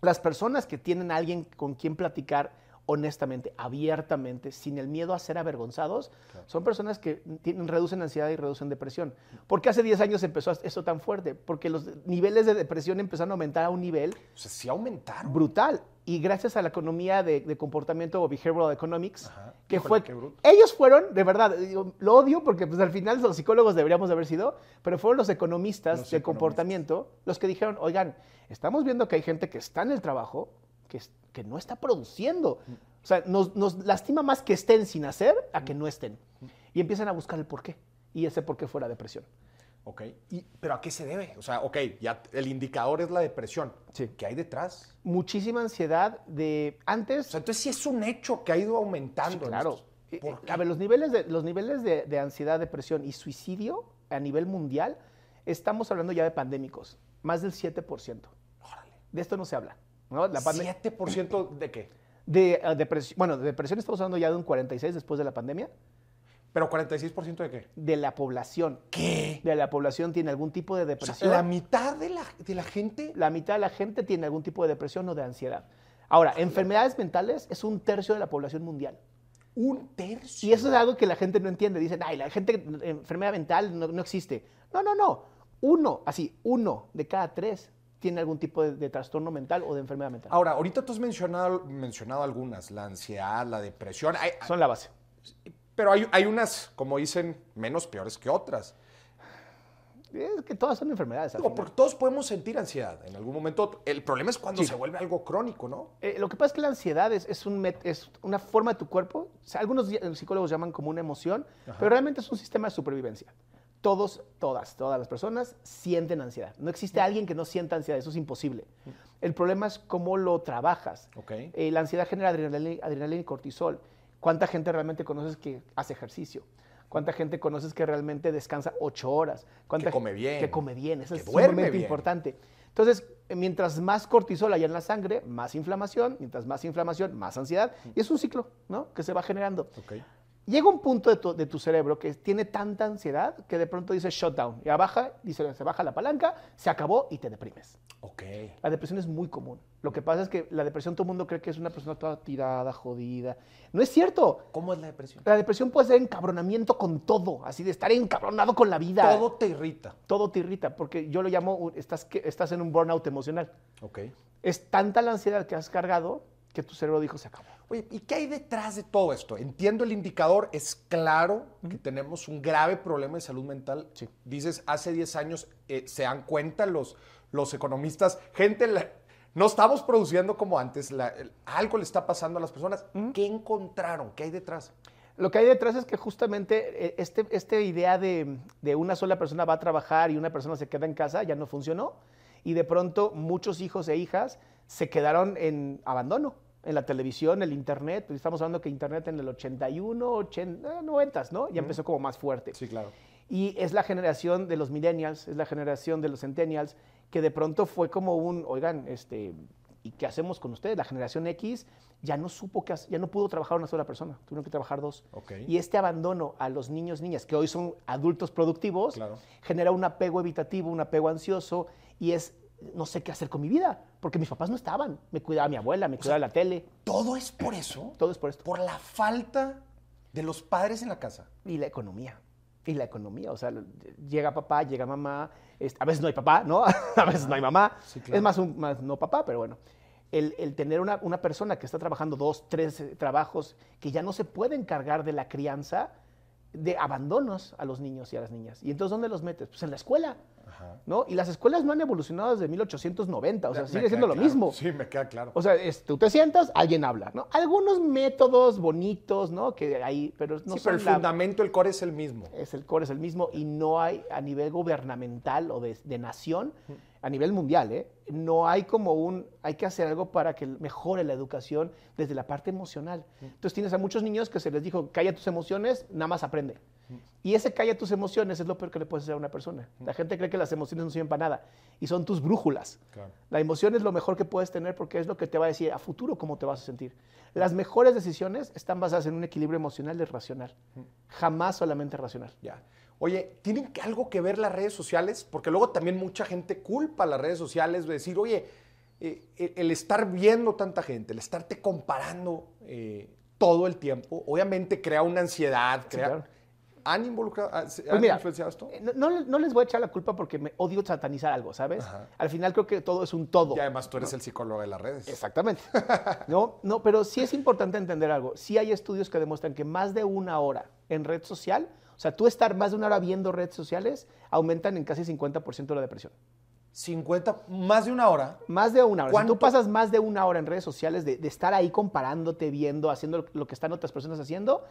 E: las personas que tienen a alguien con quien platicar honestamente, abiertamente, sin el miedo a ser avergonzados, son personas que tienen, reducen ansiedad y reducen depresión. ¿Por qué hace 10 años empezó esto tan fuerte? Porque los niveles de depresión empezaron a aumentar a un nivel...
A: O sea, sí aumentaron.
E: Brutal. Y gracias a la economía de, comportamiento o behavioral economics, que fue... Ellos fueron, de verdad, lo odio porque pues, al final los psicólogos deberíamos de haber sido, pero fueron los economistas de comportamiento los que dijeron, oigan, estamos viendo que hay gente que está en el trabajo, que, que no está produciendo. O sea, nos, lastima más que estén sin hacer a que no estén. Y empiezan a buscar el por qué. Y ese por qué fue la depresión.
A: Ok, ¿pero a qué se debe? O sea, ok, ya el indicador es la depresión.
E: Sí.
A: ¿Qué hay detrás?
E: Muchísima ansiedad de antes.
A: O sea, entonces sí es un hecho que ha ido aumentando.
E: claro. Eh, a ver, los niveles, de, los niveles de, de, ansiedad, depresión y suicidio a nivel mundial, estamos hablando ya de pandémicos. Más del 7%. Órale. De esto no se habla. ¿No?
A: La ¿7% de qué?
E: De uh, depresión. Bueno, de depresión estamos hablando ya de un 46 después de la pandemia.
A: ¿Pero 46% de qué?
E: De la población.
A: ¿Qué?
E: De la población tiene algún tipo de depresión.
A: ¿La mitad de la, de la gente?
E: La mitad de la gente tiene algún tipo de depresión o de ansiedad. Ahora, enfermedades mentales es un tercio de la población mundial.
A: Un tercio.
E: Y eso es algo que la gente no entiende. Dicen, ay, la gente, enfermedad mental no, no existe. No, no, no. Uno, así, uno de cada tres tiene algún tipo de, trastorno mental o de enfermedad mental.
A: Ahora, ahorita tú has mencionado, mencionado algunas, la ansiedad, la depresión.
E: Son la base.
A: Pero hay, hay, unas, como dicen, menos peores que otras.
E: Es que todas son enfermedades.
A: No, porque todos podemos sentir ansiedad en algún momento. El problema es cuando se vuelve algo crónico, ¿no?
E: Eh, lo que pasa es que la ansiedad es, un es una forma de tu cuerpo. algunos psicólogos llaman como una emoción, pero realmente es un sistema de supervivencia todos, todas, todas las personas sienten ansiedad. No existe alguien que no sienta ansiedad, eso es imposible. El problema es cómo lo trabajas. Eh, la ansiedad genera adrenalina, y cortisol. ¿Cuánta gente realmente conoces que hace ejercicio? ¿Cuánta gente conoces que realmente descansa ocho horas? ¿Cuánta
A: que come bien.
E: Que come bien, eso es sumamente importante. Entonces, mientras más cortisol haya en la sangre, más inflamación, mientras más inflamación, más ansiedad, y es un ciclo, ¿no? Que se va generando. Llega un punto de tu, cerebro que tiene tanta ansiedad que de pronto dice shutdown. Ya baja, dice, se baja la palanca, se acabó y te deprimes.
A: Ok.
E: La depresión es muy común. Lo que pasa es que la depresión todo el mundo cree que es una persona toda tirada, jodida. No es cierto.
A: ¿Cómo es la depresión?
E: La depresión puede ser encabronamiento con todo, así de estar encabronado con la vida.
A: Todo te irrita.
E: Todo te irrita, porque yo lo llamo, estás, estás en un burnout emocional.
A: Ok.
E: Es tanta la ansiedad que has cargado que tu cerebro dijo se acabó.
A: Oye, ¿y qué hay detrás de todo esto? Entiendo el indicador, es claro que tenemos un grave problema de salud mental. Dices, hace 10 años eh, se dan cuenta los, los economistas, gente, no estamos produciendo como antes, algo le está pasando a las personas. ¿Qué encontraron? ¿Qué hay detrás?
E: Lo que hay detrás es que justamente eh, este, esta idea de, de una sola persona va a trabajar y una persona se queda en casa ya no funcionó. Y de pronto muchos hijos e hijas se quedaron en abandono en la televisión, el internet, pues estamos hablando que internet en el 81, 80, 90, ¿no? Ya empezó como más fuerte.
A: Sí, claro.
E: Y es la generación de los millennials, es la generación de los centennials, que de pronto fue como un, oigan, este, ¿y qué hacemos con ustedes? La generación X ya no supo que, ya no pudo trabajar una sola persona, tuvieron que trabajar dos.
A: Okay.
E: Y este abandono a los niños, niñas, que hoy son adultos productivos, genera un apego evitativo, un apego ansioso, y es no sé qué hacer con mi vida, porque mis papás no estaban. Me cuidaba mi abuela, me cuidaba la tele.
A: ¿Todo es por eso?
E: Todo es por esto.
A: Por la falta de los padres en la casa.
E: Y la economía. Y la economía. O sea, llega papá, llega mamá. a veces no hay papá, ¿no? [LAUGHS] a veces no hay mamá. Es más, un, más no papá, pero bueno. El, el tener una, una, persona que está trabajando dos, tres trabajos, que ya no se puede encargar de la crianza, de abandonos a los niños y a las niñas. ¿Y entonces dónde los metes? Pues en la escuela. ¿no? Y las escuelas no han evolucionado desde 1890, o sea, sigue siendo lo mismo.
A: Sí, me queda claro.
E: O sea, tú te sientas, alguien habla, ¿no? Algunos métodos bonitos, ¿no? Que hay, pero no
A: sí, pero el fundamento, el core es el mismo.
E: Es el core es el mismo y no hay a nivel gubernamental o de, nación, a nivel mundial, ¿eh? No hay como un, hay que hacer algo para que mejore la educación desde la parte emocional. Entonces tienes a muchos niños que se les dijo, calla tus emociones, nada más aprende. Y ese calla tus emociones es lo peor que le puedes hacer a una persona. La gente cree que las emociones no sirven para nada y son tus brújulas. La emoción es lo mejor que puedes tener porque es lo que te va a decir a futuro cómo te vas a sentir. Las mejores decisiones están basadas en un equilibrio emocional y racional. Jamás solamente racional.
A: Ya. Oye, ¿tienen algo que ver las redes sociales? Porque luego también mucha gente culpa a las redes sociales de decir, oye, eh, el estar viendo tanta gente, el estarte comparando eh, todo el tiempo, obviamente crea una ansiedad, crea... ¿Han involucrado, han
E: pues mira,
A: influenciado esto?
E: Eh, no, no, les voy a echar la culpa porque me odio satanizar algo, ¿sabes? Al final creo que todo es un todo.
A: Y además tú eres el psicólogo de las redes.
E: Exactamente. [LAUGHS] no, no, pero sí es importante entender algo. Sí hay estudios que demuestran que más de una hora en red social, o sea, tú estar más de una hora viendo redes sociales, aumentan en casi 50% la depresión.
A: 50, más de una hora.
E: Más de una hora. Si tú pasas más de una hora en redes sociales de, estar ahí comparándote, viendo, haciendo lo que están otras personas haciendo,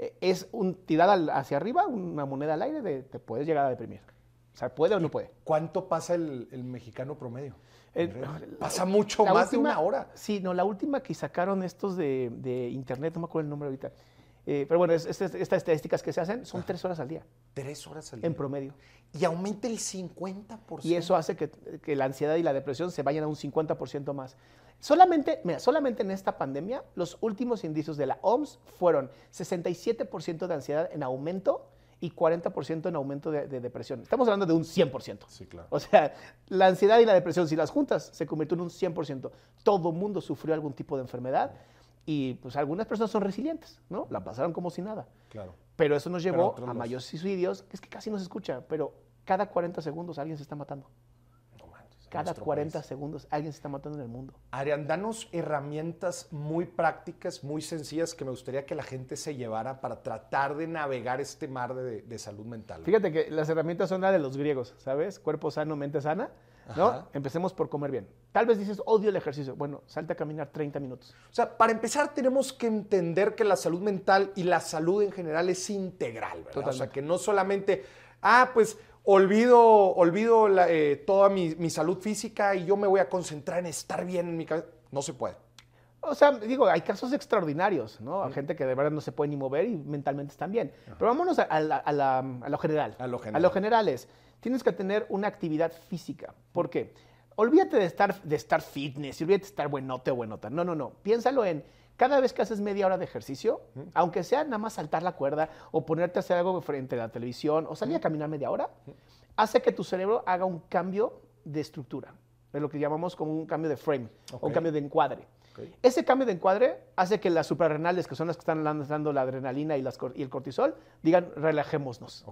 E: eh, es un tirada hacia arriba, una moneda al aire de te puedes llegar a deprimir. O sea, ¿puede o no puede?
A: ¿Cuánto pasa el, mexicano promedio? [LAUGHS] pasa mucho más de una hora.
E: Sí, no, la última que sacaron estos de, de internet, no me acuerdo el nombre ahorita eh, pero bueno, estas estadísticas que se hacen son tres horas al día.
A: Tres horas al día.
E: En promedio.
A: Y aumenta el 50%.
E: Y eso hace que, que la ansiedad y la depresión se vayan a un 50% más. Solamente, mira, solamente en esta pandemia, los últimos indicios de la OMS fueron 67% de ansiedad en aumento y 40% en aumento de, de, depresión. Estamos hablando de un 100%.
A: Sí, claro.
E: O sea, la ansiedad y la depresión, si las juntas, se convirtió en un 100%. Todo mundo sufrió algún tipo de enfermedad y pues algunas personas son resilientes, ¿no? La pasaron como si nada.
A: Claro.
E: Pero eso nos llevó a mayores suicidios, que es que casi no se escucha, pero cada 40 segundos alguien se está matando. No manches, cada 40 segundos alguien se está matando en el mundo.
A: Arián, danos herramientas muy prácticas, muy sencillas que me gustaría que la gente se llevara para tratar de navegar este mar de, de salud mental.
E: Fíjate que las herramientas son las de los griegos, ¿sabes? Cuerpo sano, mente sana. ¿No? Empecemos por comer bien. Tal vez dices, odio el ejercicio. Bueno, salte a caminar 30 minutos.
A: O sea, para empezar tenemos que entender que la salud mental y la salud en general es integral, ¿verdad? O sea, que no solamente, ah, pues olvido, olvido eh, toda mi, salud física y yo me voy a concentrar en estar bien en mi cabeza. No se puede.
E: O sea, digo, hay casos extraordinarios, ¿no? Hay gente que de verdad no se puede ni mover y mentalmente están bien. Pero vámonos a, lo general.
A: A lo general.
E: A lo general es, tienes que tener una actividad física. ¿Por qué? Olvídate de estar, de estar fitness, olvídate de estar buenote o buenota. No, no, no. Piénsalo en cada vez que haces media hora de ejercicio, aunque sea nada más saltar la cuerda o ponerte a hacer algo frente a la televisión o salir a caminar media hora, hace que tu cerebro haga un cambio de estructura, de lo que llamamos como un cambio de frame o un cambio de encuadre. Ese cambio de encuadre hace que las suprarrenales, que son las que están lanzando la adrenalina y, el cortisol, digan relajémonos.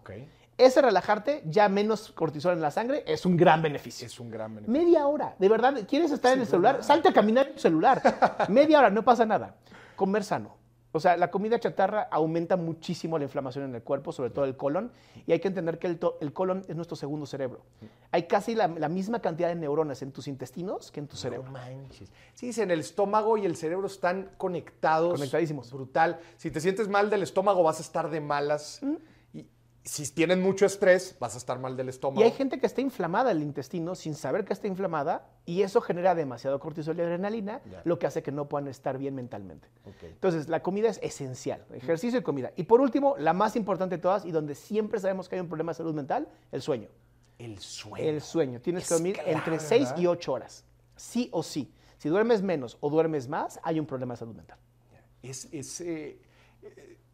E: Ese relajarte, ya menos cortisol en la sangre, es un gran beneficio.
A: Es un gran beneficio.
E: Media hora, de verdad, ¿quieres estar en el celular? Salte a caminar en tu celular. [LAUGHS] Media hora, no pasa nada. Comer sano. O sea, la comida chatarra aumenta muchísimo la inflamación en el cuerpo, sobre todo el colon, y hay que entender que el, colon es nuestro segundo cerebro. Hay casi la, misma cantidad de neuronas en tus intestinos que en tu cerebro. No
A: manches. Sí, en el estómago y el cerebro están conectados.
E: Conectadísimos.
A: Brutal. Si te sientes mal del estómago, vas a estar de malas si tienen mucho estrés, vas a estar mal del estómago.
E: Y hay gente que está inflamada el intestino sin saber que está inflamada y eso genera demasiado cortisol y adrenalina, lo que hace que no puedan estar bien mentalmente. Entonces, la comida es esencial, ejercicio y comida. Y por último, la más importante de todas y donde siempre sabemos que hay un problema de salud mental, el sueño.
A: El sueño.
E: El sueño. Tienes que dormir entre 6 y 8 horas, sí o sí. Si duermes menos o duermes más, hay un problema de salud mental.
A: Es, es eh,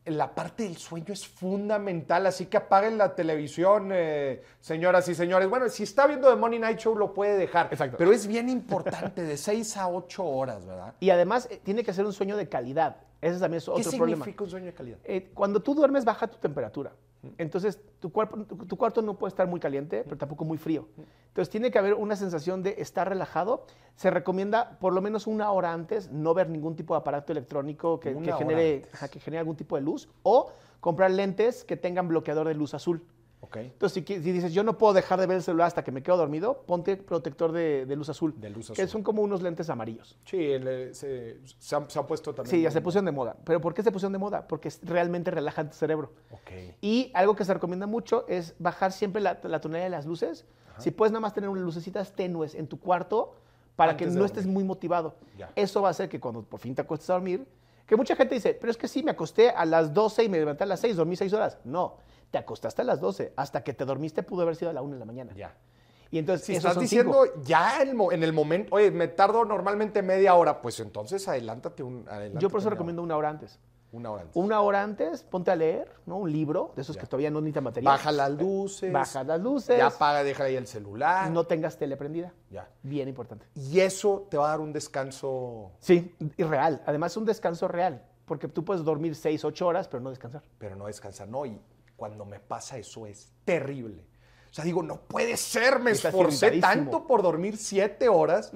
A: la parte del sueño es fundamental, así que apaguen la televisión, eh, señoras y señores. Bueno, si está viendo The Money Night Show lo puede dejar,
E: Exacto.
A: pero es bien importante, de 6 a 8 horas, ¿verdad?
E: Y además eh, tiene que ser un sueño de calidad. Ese también es otro problema.
A: ¿Qué significa un sueño de calidad?
E: Eh, cuando tú duermes baja tu temperatura. Entonces, tu, cuerpo, tu, cuarto no puede estar muy caliente, pero tampoco muy frío. Entonces, tiene que haber una sensación de estar relajado. Se recomienda por lo menos una hora antes no ver ningún tipo de aparato electrónico que, genere, que genere algún tipo de luz o comprar lentes que tengan bloqueador de luz azul. Entonces, si, dices, yo no puedo dejar de ver el celular hasta que me quedo dormido, ponte protector de, luz azul.
A: De luz azul.
E: Que son como unos lentes amarillos.
A: Sí, se, han, puesto también.
E: Sí, ya se pusieron de moda. ¿Pero por qué se pusieron de moda? Porque realmente relajan tu cerebro. Y algo que se recomienda mucho es bajar siempre la, tonalidad de las luces. Si puedes nada más tener unas lucecitas tenues en tu cuarto para que no estés muy motivado. Eso va a hacer que cuando por fin te acuestes a dormir, que mucha gente dice, pero es que sí, me acosté a las 12 y me levanté a las 6, dormí 6 horas. No, te acostaste a las 12, hasta que te dormiste pudo haber sido a la 1 de la mañana.
A: Ya.
E: Y entonces,
A: Si estás diciendo
E: cinco.
A: ya en el, mo- en el momento, oye, me tardo normalmente media hora, pues entonces adelántate un adelántate
E: Yo por eso recomiendo una hora antes.
A: una hora antes.
E: Una hora antes, ponte a leer, ¿no? Un libro, de esos
A: Ya.
E: que todavía no necesitan material.
A: Baja las luces.
E: Baja las luces.
A: Ya apaga, deja ahí el celular.
E: No tengas tele prendida.
A: Ya.
E: Bien importante.
A: Y eso te va a dar un descanso,
E: Sí, y real. Además, un descanso real. Porque tú puedes dormir 6, 8 horas, pero no descansar.
A: pero no descansar. No, y cuando me pasa eso es terrible. O sea, digo, no puede ser, me
E: Estás
A: esforcé tanto por dormir siete horas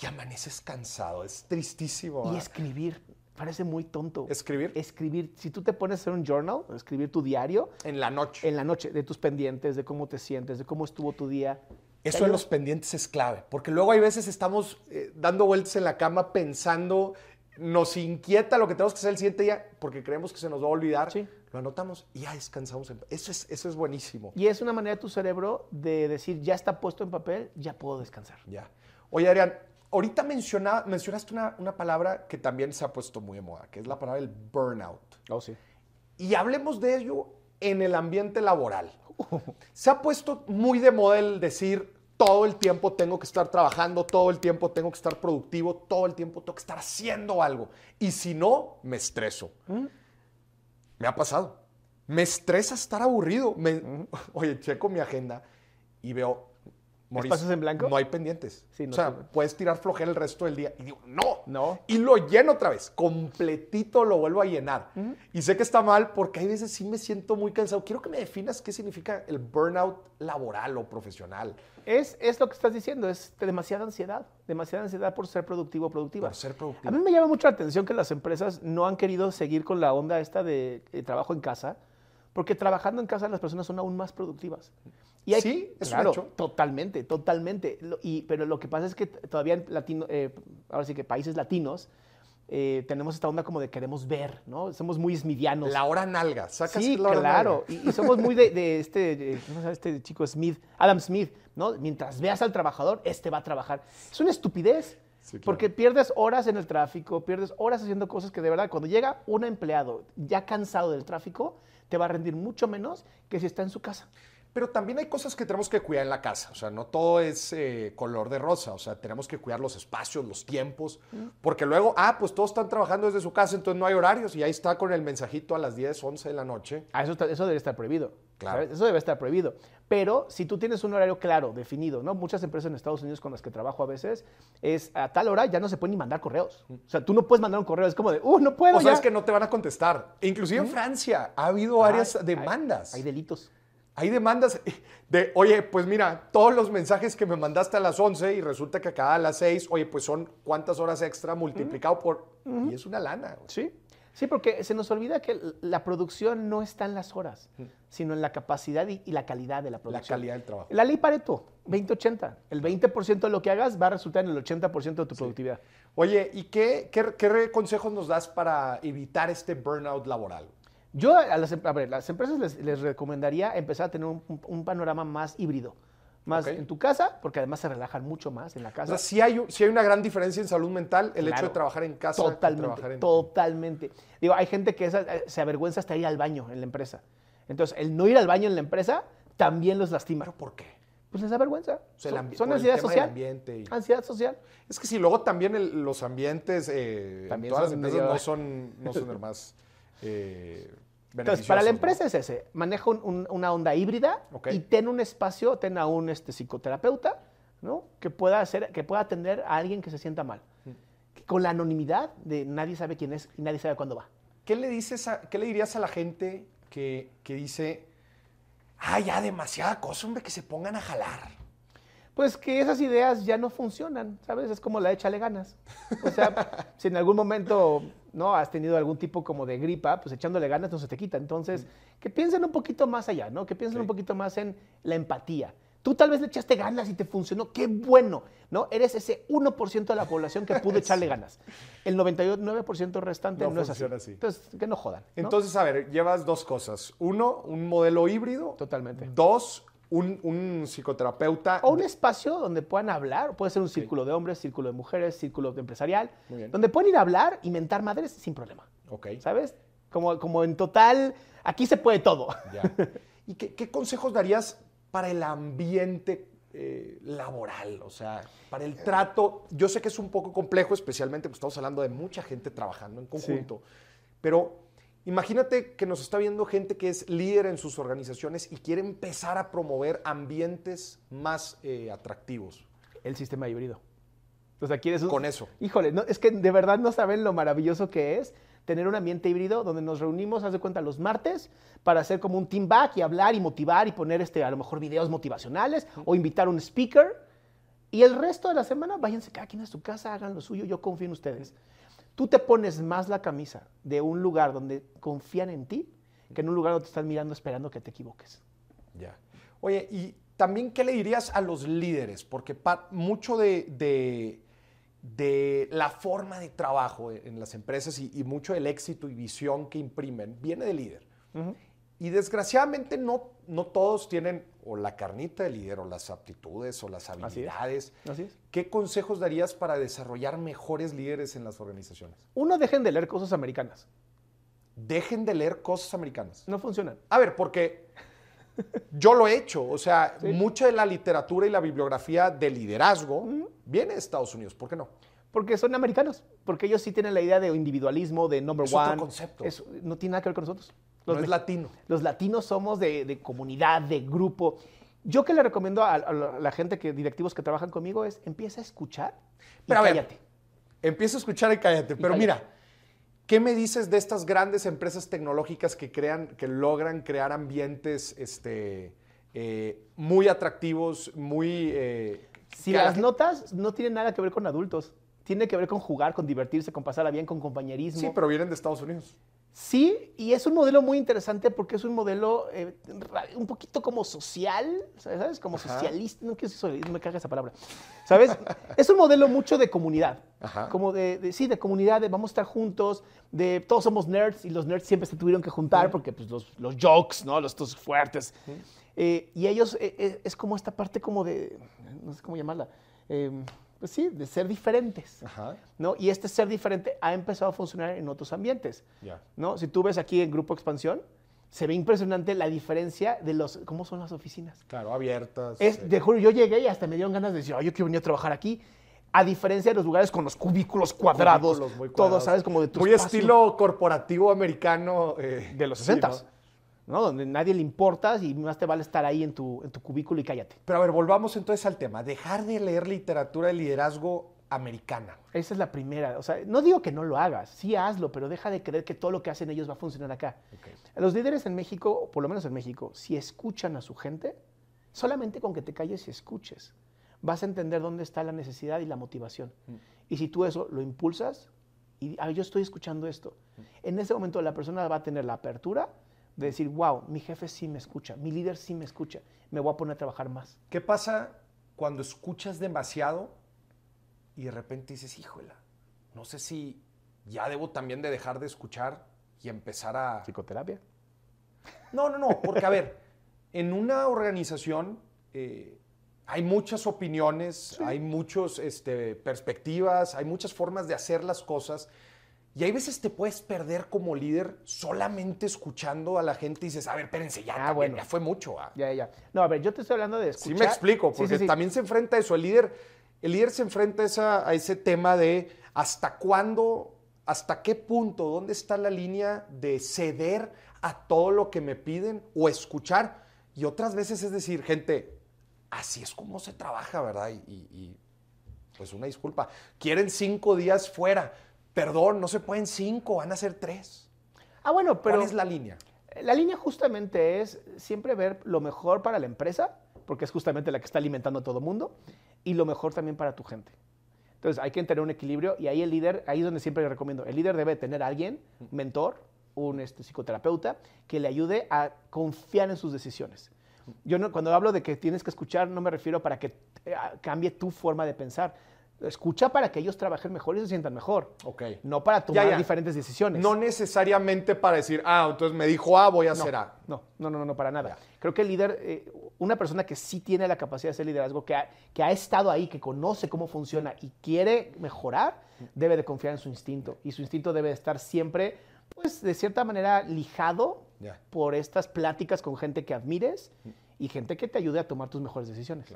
A: y amaneces cansado. Es tristísimo.
E: Y escribir, parece muy tonto.
A: ¿Escribir?
E: Escribir. Si tú te pones a hacer un journal, escribir tu diario,
A: En la noche.
E: en la noche, de tus pendientes, de cómo te sientes, de cómo estuvo tu día.
A: Eso de los pendientes es clave, porque luego hay veces estamos eh, dando vueltas en la cama pensando, nos inquieta lo que tenemos que hacer el siguiente día, porque creemos que se nos va a olvidar,
E: Sí.
A: Lo anotamos y ya descansamos. en- Eso es, eso es buenísimo.
E: Y es una manera de tu cerebro de decir, ya está puesto en papel, ya puedo descansar.
A: Ya. Oye, Adrián, ahorita menciona- mencionaste una, una palabra que también se ha puesto muy de moda, que es la palabra del burnout.
E: Oh, sí.
A: Y hablemos de ello en el ambiente laboral. Se ha puesto muy de moda el decir todo el tiempo tengo que estar trabajando, todo el tiempo tengo que estar productivo, todo el tiempo tengo que estar haciendo algo. Y si no, me estreso. Me ha pasado. Me estresa estar aburrido. Me- [LAUGHS] Oye, checo mi agenda y veo... Mauricio,
E: ¿Espacios en blanco?
A: No hay pendientes.
E: Sí, no
A: o sea, puedes tirar flojera el resto del día. Y digo, no.
E: No.
A: Y lo lleno otra vez. Completito lo vuelvo a llenar. Y sé que está mal porque hay veces sí me siento muy cansado. Quiero que me definas qué significa el burnout laboral o profesional.
E: Es, es lo que estás diciendo, es demasiada ansiedad, demasiada ansiedad por ser productivo o productiva.
A: Por ser productivo.
E: A mí me llama mucho la atención que las empresas no han querido seguir con la onda esta de, trabajo en casa, porque trabajando en casa las personas son aún más productivas. Hay-
A: Sí, es un
E: claro,
A: hecho.
E: totalmente, totalmente. Y, pero lo que pasa es que todavía en latino, eh, ahora sí que países latinos, eh, tenemos esta onda como de queremos ver, ¿no? Somos muy smithianos.
A: La hora nalga. ¿Sacas
E: Sí,
A: la hora
E: claro.
A: nalga?
E: Y, y somos muy de, de este, de- ¿cómo se llama este chico Smith, Adam Smith, ¿no? Mientras veas al trabajador, este va a trabajar. Es una estupidez.
A: Sí, claro.
E: Porque pierdes horas en el tráfico, pierdes horas haciendo cosas que de verdad, cuando llega un empleado ya cansado del tráfico, te va a rendir mucho menos que si está en su casa.
A: Pero también hay cosas que tenemos que cuidar en la casa. O sea, no todo es eh, color de rosa. O sea, tenemos que cuidar los espacios, los tiempos. Porque luego, ah, pues todos están trabajando desde su casa, entonces no hay horarios. Y ahí está con el mensajito a las 10, 11 de la noche.
E: Ah, eso, está- eso debe estar prohibido.
A: Claro.
E: ¿sabes? Eso debe estar prohibido. Pero si tú tienes un horario claro, definido, ¿no? Muchas empresas en Estados Unidos con las que trabajo a veces, es a tal hora ya no se pueden ni mandar correos. O sea, tú no puedes mandar un correo, es como de, uh, no puedo
A: O sabes
E: ya".
A: que no te van a contestar. Inclusive en Francia ha habido varias
E: hay-
A: demandas.
E: Hay, delitos.
A: Hay demandas de, oye, pues mira, todos los mensajes que me mandaste a las 11 y resulta que acá a las 6, oye, pues son cuántas horas extra multiplicado por... Y es una lana. güey.
E: Sí. Sí, porque se nos olvida que la producción no está en las horas, sino en la capacidad y, y la calidad de la
A: La
E: producción.
A: calidad del trabajo.
E: La ley Pareto, 20-80. El 20% de lo que hagas va a resultar en el 80% de tu productividad.
A: Oye, ¿y qué, qué, qué consejos nos das para evitar este burnout laboral?
E: Yo a las, a ver, las empresas les, les recomendaría empezar a tener un, panorama más híbrido. Más en tu casa, porque además se relajan mucho más en la
A: O
E: casa.
A: sea, sí hay, sí hay una gran diferencia en salud mental el hecho de trabajar en casa
E: Totalmente,
A: trabajar en...
E: totalmente. Digo, hay gente que eh, se avergüenza hasta ir al baño en la empresa. Entonces, el no ir al baño en la empresa también los lastima.
A: ¿Pero por qué?
E: Pues les da vergüenza.
A: O sea,
E: son son ansiedad social.
A: y-
E: Ansiedad social.
A: Es que si luego también el- los ambientes, eh, en
E: También
A: todas las empresas
E: medio-
A: no son, no son más [LAUGHS] eh,
E: Entonces, para la empresa es ese. Maneja un- un- una onda híbrida
A: Ok.
E: y ten un espacio, ten a un este, psicoterapeuta, ¿no? Que pueda, hacer, que pueda atender a alguien que se sienta mal. Con la anonimidad de nadie sabe quién es y nadie sabe cuándo va.
A: ¿Qué le, dices a- ¿Qué le dirías a la gente que, que dice, ah, ya demasiada cosa, hombre, que se pongan a jalar?
E: Pues que esas ideas ya no funcionan, ¿sabes? Es como la de échale ganas. O sea, [LAUGHS] si en algún momento no has tenido algún tipo como de gripa, pues echándole ganas no se te quita. Entonces, que piensen un poquito más allá, ¿no? Que piensen
A: Sí.
E: un poquito más en la empatía. Tú tal vez le echaste ganas y te funcionó, qué bueno, ¿no? Eres ese 1% de la población que pudo [LAUGHS] echarle ganas. El 99% restante
A: No
E: no, es así.
A: funciona así.
E: Entonces, que no jodan. ¿no?
A: Entonces, a ver, llevas dos cosas. Uno, un modelo híbrido.
E: Totalmente.
A: Dos, un, un psicoterapeuta.
E: O un espacio donde puedan hablar, puede ser un círculo de hombres, círculo de mujeres, círculo de empresarial,
A: Muy bien.
E: donde pueden ir a hablar y mentar madres sin problema.
A: Ok.
E: ¿Sabes? Como, como en total, aquí se puede todo. [LAUGHS]
A: ¿Y qué, qué consejos darías para el ambiente eh, laboral, o sea, para el trato. Yo sé que es un poco complejo, especialmente porque estamos hablando de mucha gente trabajando en conjunto, pero imagínate que nos está viendo gente que es líder en sus organizaciones y quiere empezar a promover ambientes más eh, atractivos.
E: El sistema híbrido. O sea, quieres un...
A: Con eso.
E: Híjole, no, es que de verdad no saben lo maravilloso que es tener un ambiente híbrido donde nos reunimos, haz de cuenta, los martes para hacer como un team back y hablar y motivar y poner este, a lo mejor videos motivacionales o invitar un speaker. Y el resto de la semana, váyanse cada quien a su casa, hagan lo suyo, yo confío en ustedes. Tú te pones más la camisa de un lugar donde confían en ti que en un lugar donde te están mirando esperando que te equivoques.
A: Ya. Oye, y también, ¿qué le dirías a los líderes? Porque mucho de de la forma de trabajo en las empresas y, mucho del éxito y visión que imprimen viene del líder. Y desgraciadamente no, no todos tienen o la carnita del líder o las aptitudes o las habilidades.
E: Así
A: ¿Qué consejos darías para desarrollar mejores líderes en las organizaciones?
E: Uno, dejen de leer cosas americanas.
A: Dejen de leer cosas americanas.
E: No funcionan.
A: A ver, porque yo lo he hecho. O sea, [LAUGHS] mucha de la literatura y la bibliografía de liderazgo viene de Estados Unidos. ¿Por qué no?
E: Porque son americanos. Porque ellos sí tienen la idea de individualismo, de number
A: es
E: one.
A: Otro concepto.
E: no tiene nada que ver con nosotros.
A: Los no es latino.
E: Los latinos somos de, comunidad, de grupo. Yo que le recomiendo a, la gente, que directivos que trabajan conmigo, es empieza a escuchar y cállate.
A: empieza a escuchar y cállate. Pero mira, ¿Qué me dices de estas grandes empresas tecnológicas que crean, que logran crear ambientes este, eh, muy atractivos, muy...
E: Eh, si las notas no tienen nada que ver con adultos, tiene que ver con jugar, con divertirse, con pasarla bien, con compañerismo.
A: Sí, pero vienen de Estados Unidos.
E: Sí, y es un modelo muy interesante porque es un modelo eh, un poquito como social, ¿sabes? Como socialista, no quiero decir socialista, me caga esa palabra, ¿sabes? [LAUGHS] es un modelo mucho de comunidad, como de, sí, de comunidad, de vamos a estar juntos, de todos somos nerds y los nerds siempre se tuvieron que juntar porque pues, los, los jokes, ¿no? Los estos fuertes. Eh, y ellos, eh, es como esta parte como de, no sé cómo llamarla, em, pues sí, de ser diferentes. ¿no? Y este ser diferente ha empezado a funcionar en otros ambientes. ¿no? Si tú ves aquí en Grupo Expansión, se ve impresionante la diferencia de los, cómo son las oficinas.
A: Claro, abiertas.
E: Es, eh. juro, yo llegué y hasta me dieron ganas de decir, yo quiero venir a trabajar aquí. A diferencia de los lugares con los cubículos cuadrados, todos, ¿sabes? Como de tu
A: Muy estilo corporativo americano.
E: Eh, de los 60 ¿no? Donde nadie le importas y más te vale estar ahí en tu, en tu cubículo y cállate.
A: Pero a ver, volvamos entonces al tema. Dejar de leer literatura de liderazgo americana.
E: Esa es la primera. O sea, no digo que no lo hagas, sí hazlo, pero deja de creer que todo lo que hacen ellos va a funcionar acá. Los líderes en México, por lo menos en México, si escuchan a su gente, solamente con que te calles y escuches, vas a entender dónde está la necesidad y la motivación. Mm. Y si tú eso lo impulsas, y yo estoy escuchando esto, mm. en ese momento la persona va a tener la apertura de decir, wow, mi jefe sí me escucha, mi líder sí me escucha, me voy a poner a trabajar más.
A: ¿Qué pasa cuando escuchas demasiado y de repente dices, híjola, no sé si ya debo también de dejar de escuchar y empezar a...
E: Psicoterapia.
A: No, no, no, porque a ver, en una organización eh, hay muchas opiniones, hay muchas este, perspectivas, hay muchas formas de hacer las cosas y hay veces te puedes perder como líder solamente escuchando a la gente y dices, a ver, espérense, ya, ah, bueno. ya fue mucho. Ah".
E: Ya, ya. No, a ver, yo te estoy hablando de escuchar.
A: Sí me explico, porque también se enfrenta a eso. El líder, el líder se enfrenta a, ese tema de hasta cuándo, hasta qué punto, dónde está la línea de ceder a todo lo que me piden o escuchar. Y otras veces es decir, gente, así es como se trabaja, ¿verdad? Y, y pues una disculpa, quieren cinco días fuera perdón, no se pueden cinco, van a ser tres.
E: Ah, bueno, pero...
A: ¿Cuál es la línea?
E: La línea justamente es siempre ver lo mejor para la empresa, porque es justamente la que está alimentando a todo mundo, y lo mejor también para tu gente. Entonces hay que tener un equilibrio y ahí el líder, ahí es donde siempre recomiendo, el líder debe tener a alguien, mentor, un este, psicoterapeuta, que le ayude a confiar en sus decisiones. Yo no, cuando hablo de que tienes que escuchar, no me refiero para que eh, cambie tu forma de pensar, Escucha para que ellos trabajen mejor y se sientan mejor.
A: Ok.
E: No para tomar diferentes decisiones.
A: No necesariamente para decir, ah, entonces me dijo A, voy a hacer A.
E: No, no, no, no, para nada. Creo que el líder, eh, una persona que sí tiene la capacidad de hacer liderazgo, que ha, que ha estado ahí, que conoce cómo funciona y quiere mejorar, debe de confiar en su instinto. Y su instinto debe de estar siempre pues de cierta manera lijado
A: Ya.
E: por estas pláticas con gente que admires y gente que te ayude a tomar tus mejores decisiones.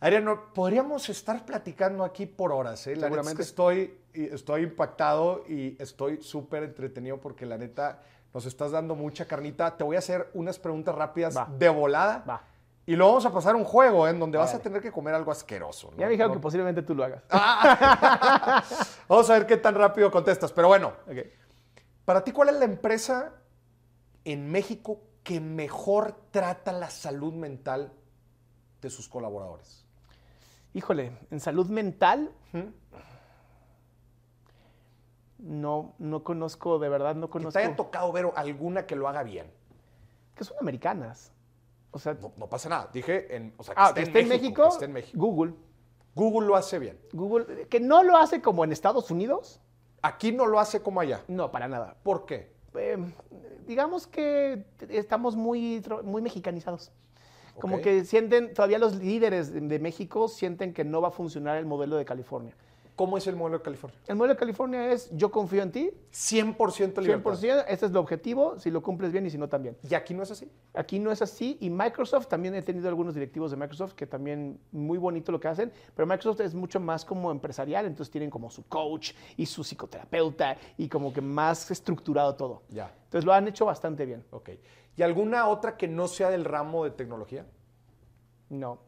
A: Adriano, podríamos estar platicando aquí por horas, ¿eh? La neta es que estoy, impactado y estoy súper entretenido porque la neta nos estás dando mucha carnita. Te voy a hacer unas preguntas rápidas
E: Va.
A: de volada.
E: Va.
A: Y luego vamos a pasar a un juego ¿eh? en donde vas a tener que comer algo asqueroso. ¿no?
E: Ya me dijeron
A: No-
E: que posiblemente tú lo hagas. [LAUGHS]
A: Vamos a ver qué tan rápido contestas. Pero bueno, para ti, ¿cuál es la empresa en México que mejor trata la salud mental de sus colaboradores?
E: Híjole, en salud mental no, no conozco, de verdad no conozco.
A: te haya tocado ver alguna que lo haga bien.
E: que son americanas. O sea,
A: No, no pasa nada. Dije, en, o sea, que
E: ah,
A: esté
E: que
A: en
E: esté
A: México.
E: México,
A: que esté en México.
E: Google.
A: Google lo hace bien.
E: Google, que no lo hace como en Estados Unidos,
A: Aquí no lo hace como allá.
E: no, para nada.
A: ¿Por qué?
E: Eh, digamos que estamos muy, muy mexicanizados. Como que sienten, todavía los líderes de- de México sienten que no va a funcionar el modelo de California.
A: ¿Cómo es el modelo de California?
E: El modelo de California es yo confío en ti,
A: 100% libertad.
E: 100%, este es el objetivo, si lo cumples bien y si no también.
A: ¿Y aquí no es así?
E: Aquí no es así y Microsoft, también he tenido algunos directivos de Microsoft que también muy bonito lo que hacen, pero Microsoft es mucho más como empresarial, entonces tienen como su coach y su psicoterapeuta y como que más estructurado todo.
A: Ya.
E: Entonces lo han hecho bastante bien.
A: Ok. ¿Y alguna otra que no sea del ramo de tecnología?
E: No.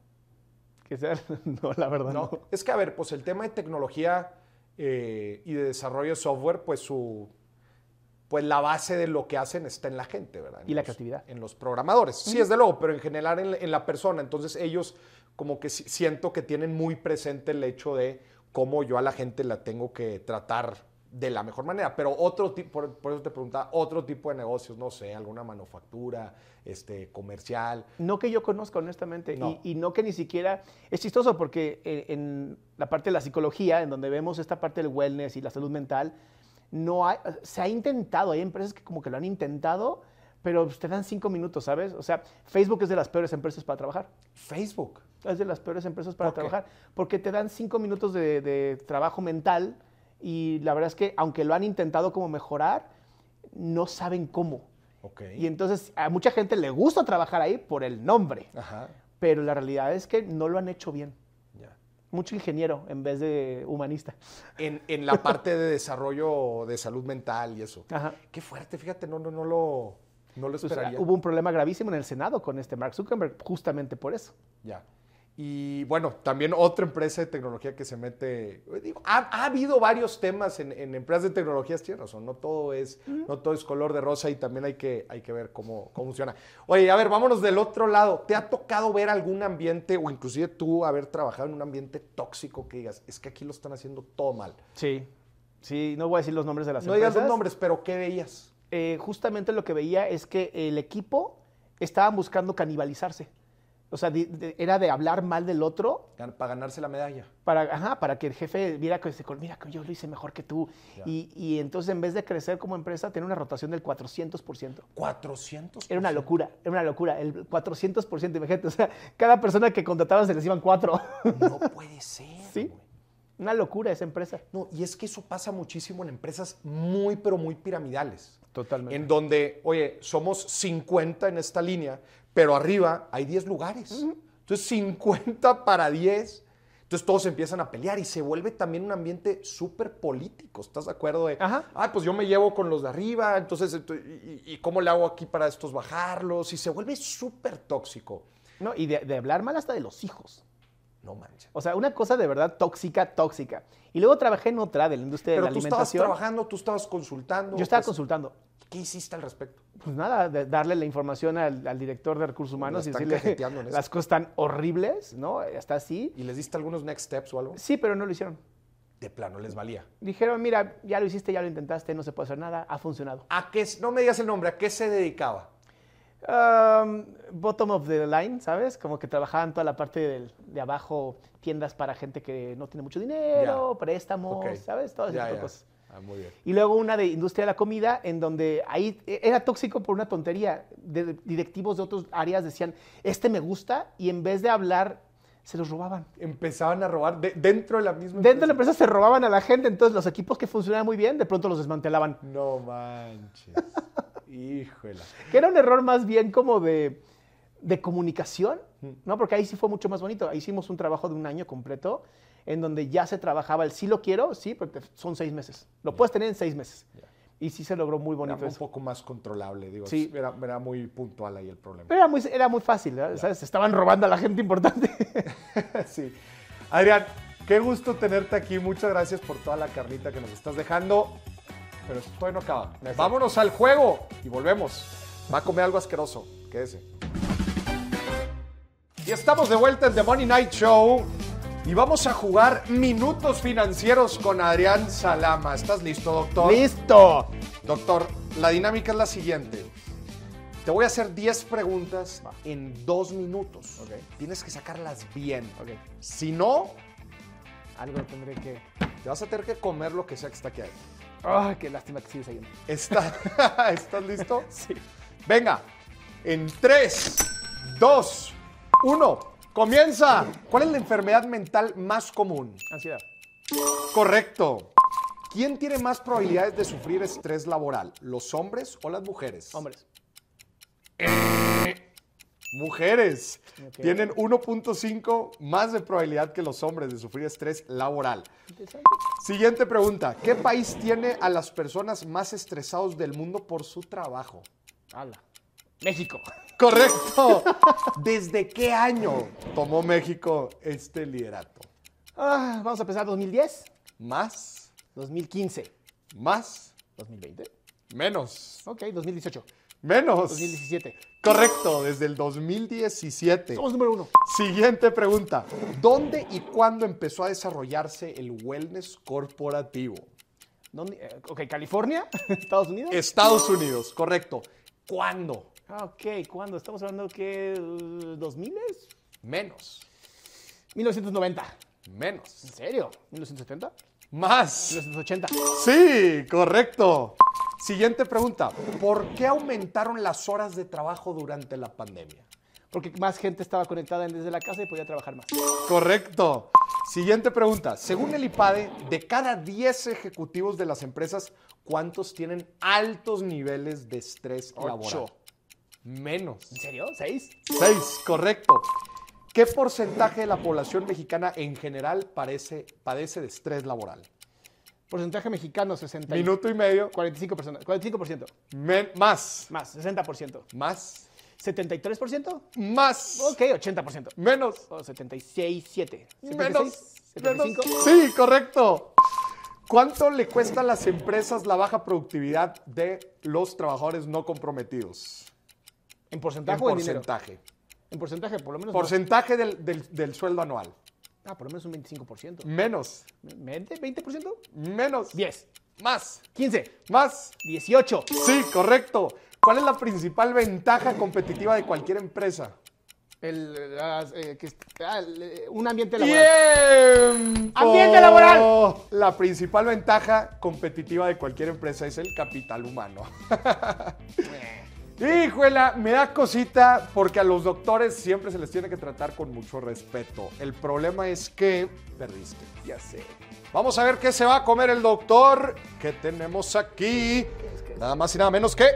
E: Que sea, [LAUGHS] no, la verdad no.
A: No. Es que, a ver, pues el tema de tecnología eh, y de desarrollo de software, pues su. Pues la base de lo que hacen está en la gente, ¿verdad? En
E: Y la
A: los-
E: creatividad.
A: En los programadores. Sí, desde luego, pero en general en, la- en la persona. Entonces ellos como que si- siento que tienen muy presente el hecho de cómo yo a la gente la tengo que tratar de la mejor manera. Pero otro tipo, por, por eso te preguntaba, otro tipo de negocios, no sé, alguna manufactura, este, comercial.
E: No que yo conozca, honestamente.
A: No.
E: Y, y no que ni siquiera. Es chistoso porque en la parte de la psicología, en donde vemos esta parte del wellness y la salud mental, no hay, se ha intentado. Hay empresas que como que lo han intentado, pero pues, te dan cinco minutos, ¿sabes? O sea, Facebook es de las peores empresas para trabajar.
A: Facebook.
E: Es de las peores empresas para trabajar. Porque te dan cinco minutos de, de trabajo mental y la verdad es que, aunque lo han intentado como mejorar, no saben cómo.
A: Ok.
E: Y entonces a mucha gente le gusta trabajar ahí por el nombre,
A: Ajá.
E: pero la realidad es que no lo han hecho bien.
A: Ya.
E: Mucho ingeniero en vez de humanista.
A: En, en la parte de desarrollo de salud mental y eso.
E: Ajá.
A: Qué fuerte, fíjate, no, no, no lo, no lo
E: Pues,
A: esperaría.
E: hubo un problema gravísimo en el Senado con este Mark Zuckerberg, justamente por eso.
A: Ya. Y bueno, también otra empresa de tecnología que se mete. digo, ha, ha habido varios temas en, en empresas de tecnologías, tienes razón. No todo es, no todo es color de rosa y también hay que, hay que ver cómo, cómo funciona. Oye, a ver, vámonos del otro lado. ¿Te ha tocado ver algún ambiente, o inclusive tú haber trabajado en un ambiente tóxico que digas, es que aquí lo están haciendo todo mal?
E: Sí. Sí, no voy a decir los nombres de las
A: No digas
E: empresas.
A: los nombres, pero ¿qué veías?
E: Eh, justamente lo que veía es que el equipo estaba buscando canibalizarse. O sea, de- era de hablar mal del otro
A: Para ganarse la medalla.
E: para, ajá, para que el jefe viera que se mira que yo lo hice mejor que tú. Y, y entonces en vez de crecer como empresa, tiene una rotación del 400%.
A: 400.
E: Era una locura, era una locura. El 400%, imagínate. O sea, cada persona que contrataban se les iban cuatro.
A: No puede [LAUGHS] ser.
E: ¿Sí? Una locura esa empresa.
A: No, y es que eso pasa muchísimo en empresas muy, pero muy piramidales.
E: Totalmente.
A: En donde, oye, somos 50 en esta línea, pero arriba hay 10 lugares. Entonces, 50 para 10. Entonces, todos empiezan a pelear y se vuelve también un ambiente súper político. ¿Estás de acuerdo? De,
E: Ajá.
A: ah, pues yo me llevo con los de arriba, entonces, ento- y, y- y cómo le hago aquí para estos bajarlos? Y se vuelve súper tóxico.
E: No, y de, de hablar mal hasta de los hijos.
A: No manches.
E: O sea, una cosa de verdad tóxica, tóxica. Y luego trabajé en otra de la industria de
A: Pero
E: la
A: tú estabas
E: alimentación.
A: trabajando, tú estabas consultando.
E: Yo estaba
A: pues,
E: consultando.
A: ¿Qué hiciste al respecto?
E: Pues nada, de darle la información al, al director de recursos humanos y decirle
A: en
E: las cosas están horribles, ¿no? Está así.
A: ¿Y les diste algunos next steps o algo?
E: Sí, pero no lo hicieron.
A: De plano, les valía.
E: Dijeron, mira, ya lo hiciste, ya lo intentaste, no se puede hacer nada, ha funcionado.
A: ¿A qué, no me digas el nombre, ¿a qué se dedicaba?
E: Um, bottom of the line, ¿sabes? Como que trabajaban toda la parte del- de abajo, tiendas para gente que no tiene mucho dinero, préstamos. ¿sabes? Tipo de
A: ya.
E: cosas.
A: Ah, muy bien.
E: Y luego una de industria de la comida, en donde ahí e- era tóxico por una tontería. De- directivos de otras áreas decían, este me gusta, y en vez de hablar se los robaban.
A: Empezaban a robar de- dentro de la misma
E: Dentro de la empresa se robaban a la gente, entonces los equipos que funcionaban muy bien, de pronto los desmantelaban.
A: No manches. [LAUGHS] Híjole.
E: Que era un error más bien como de, de comunicación, ¿no? Porque ahí sí fue mucho más bonito. Ahí hicimos un trabajo de un año completo en donde ya se trabajaba el sí lo quiero, sí, porque son seis meses. Lo puedes tener en seis meses. Y sí se logró muy
A: Era
E: bonito
A: un
E: eso.
A: poco más controlable, digo.
E: Sí.
A: Era, era muy puntual ahí el problema.
E: Pero era muy, era muy fácil, ¿verdad? ¿sabes? Se estaban robando a la gente importante. [LAUGHS]
A: Sí. Adrián, qué gusto tenerte aquí. Muchas gracias por toda la carnita que nos estás dejando. Pero esto todavía no acaba. Vámonos al juego y volvemos. Va a comer algo asqueroso. Quédese. Y estamos de vuelta en The Money Night Show. Y vamos a jugar minutos financieros con Adrián Salama. ¿Estás listo, doctor?
E: ¡Listo!
A: Doctor, la dinámica es la siguiente. Te voy a hacer 10 preguntas en dos minutos. Tienes que sacarlas bien. Si no,
E: Algo tendré que...
A: te vas a tener que comer lo que sea que está aquí adentro.
E: ¡Ay, qué lástima que sigues ahí!
A: ¿Está- [LAUGHS] ¿Estás listo? [LAUGHS] Sí. Venga, en 3, 2, 1, comienza. ¿Cuál es la enfermedad mental más común?
E: Ansiedad.
A: Correcto. ¿Quién tiene más probabilidades de sufrir estrés laboral? ¿Los hombres o las mujeres?
E: Hombres.
A: Mujeres. Tienen 1.5 más de probabilidad que los hombres de sufrir estrés laboral. Siguiente pregunta. ¿Qué país tiene a las personas más estresados del mundo por su trabajo?
E: Ala. México.
A: Correcto. ¿Desde qué año tomó México este liderato?
E: Ah, vamos a empezar 2010,
A: ¿Más?
E: 2015,
A: ¿Más?
E: 2020.
A: Menos.
E: Ok, 2018,
A: Menos.
E: 2017.
A: Correcto, desde el 2017.
E: Somos número uno.
A: Siguiente pregunta. ¿Dónde y cuándo empezó a desarrollarse el wellness corporativo?
E: ¿Dónde? Eh, ok, California, Estados Unidos.
A: Estados Unidos, correcto. ¿Cuándo?
E: Ah, ok, ¿cuándo? Estamos hablando que uh, 2000
A: Menos.
E: 1990.
A: Menos.
E: ¿En serio? 1970?
A: Más.
E: 1980.
A: Sí, correcto. Siguiente pregunta. ¿Por qué aumentaron las horas de trabajo durante la pandemia?
E: Porque más gente estaba conectada desde la casa y podía trabajar más.
A: Correcto. Siguiente pregunta. Según el IPADE, de cada 10 ejecutivos de las empresas, ¿cuántos tienen altos niveles de estrés laboral?
E: Ocho.
A: Menos.
E: ¿En serio? ¿Seis?
A: 6, correcto. ¿Qué porcentaje de la población mexicana en general parece, padece de estrés laboral?
E: Porcentaje mexicano, 60. y-
A: Minuto y medio.
E: 45 personas. 45%.
A: Men- más.
E: Más, 60%.
A: Más.
E: 73%.
A: Más.
E: Ok, 80%.
A: Menos.
E: Oh, 76, 7.
A: Menos.
E: 75.
A: Menos. Sí, correcto. ¿Cuánto le cuesta a las empresas la baja productividad de los trabajadores no comprometidos?
E: ¿En
A: En
E: porcentaje o en dinero?
A: porcentaje.
E: En porcentaje, por lo menos.
A: Porcentaje del, del- del sueldo anual.
E: Ah, por lo menos un 25%.
A: Menos.
E: ¿20? ¿20%?
A: Menos.
E: 10.
A: Más.
E: 15.
A: Más.
E: 18.
A: Sí, correcto. ¿Cuál es la principal ventaja competitiva de cualquier empresa?
E: El, las, eh, que, ah, el, un ambiente laboral.
A: ¡Tiempo!
E: ¡Ambiente laboral!
A: La principal ventaja competitiva de cualquier empresa es el capital humano. [LAUGHS] Híjole, me da cosita porque a los doctores siempre se les tiene que tratar con mucho respeto. El problema es que perdiste.
E: Ya sé.
A: Vamos a ver qué se va a comer el doctor. ¿Qué tenemos aquí? Nada más y nada menos que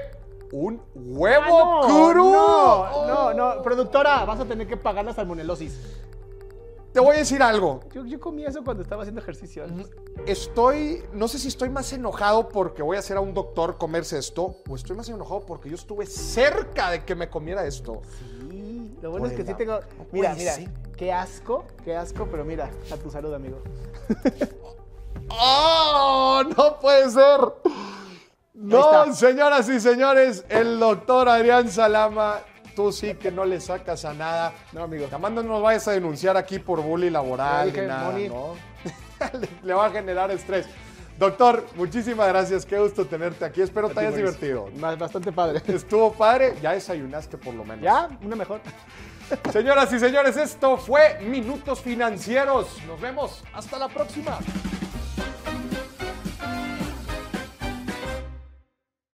A: un huevo
E: Ah, no. No, no, no. Productora, vas a tener que pagar la salmonelosis.
A: Te voy a decir algo.
E: Yo, yo comí eso cuando estaba haciendo ejercicio. antes.
A: Estoy, no sé si estoy más enojado porque voy a hacer a un doctor comerse esto, o estoy más enojado porque yo estuve cerca de que me comiera esto.
E: Sí, lo bueno es que sí tengo.
A: No
E: Mira, mira,
A: ser.
E: qué asco, qué asco, pero mira, a tu salud, amigo. [LAUGHS]
A: ¡Oh! ¡No puede ser! No, señoras y señores, el doctor Adrián Salama, tú sí que no le sacas a nada.
E: No, amigo.
A: Jamás no nos vayas a denunciar aquí por bullying laboral ni nada. ¿no? [LAUGHS] le, va a generar estrés. Doctor, muchísimas gracias. Qué gusto tenerte aquí. Espero te hayas divertido.
E: Ba- Bastante padre. [LAUGHS]
A: Estuvo padre. Ya desayunaste por lo menos.
E: ¿Ya? Una mejor. [LAUGHS]
A: Señoras y señores, esto fue Minutos Financieros. Nos vemos. Hasta la próxima.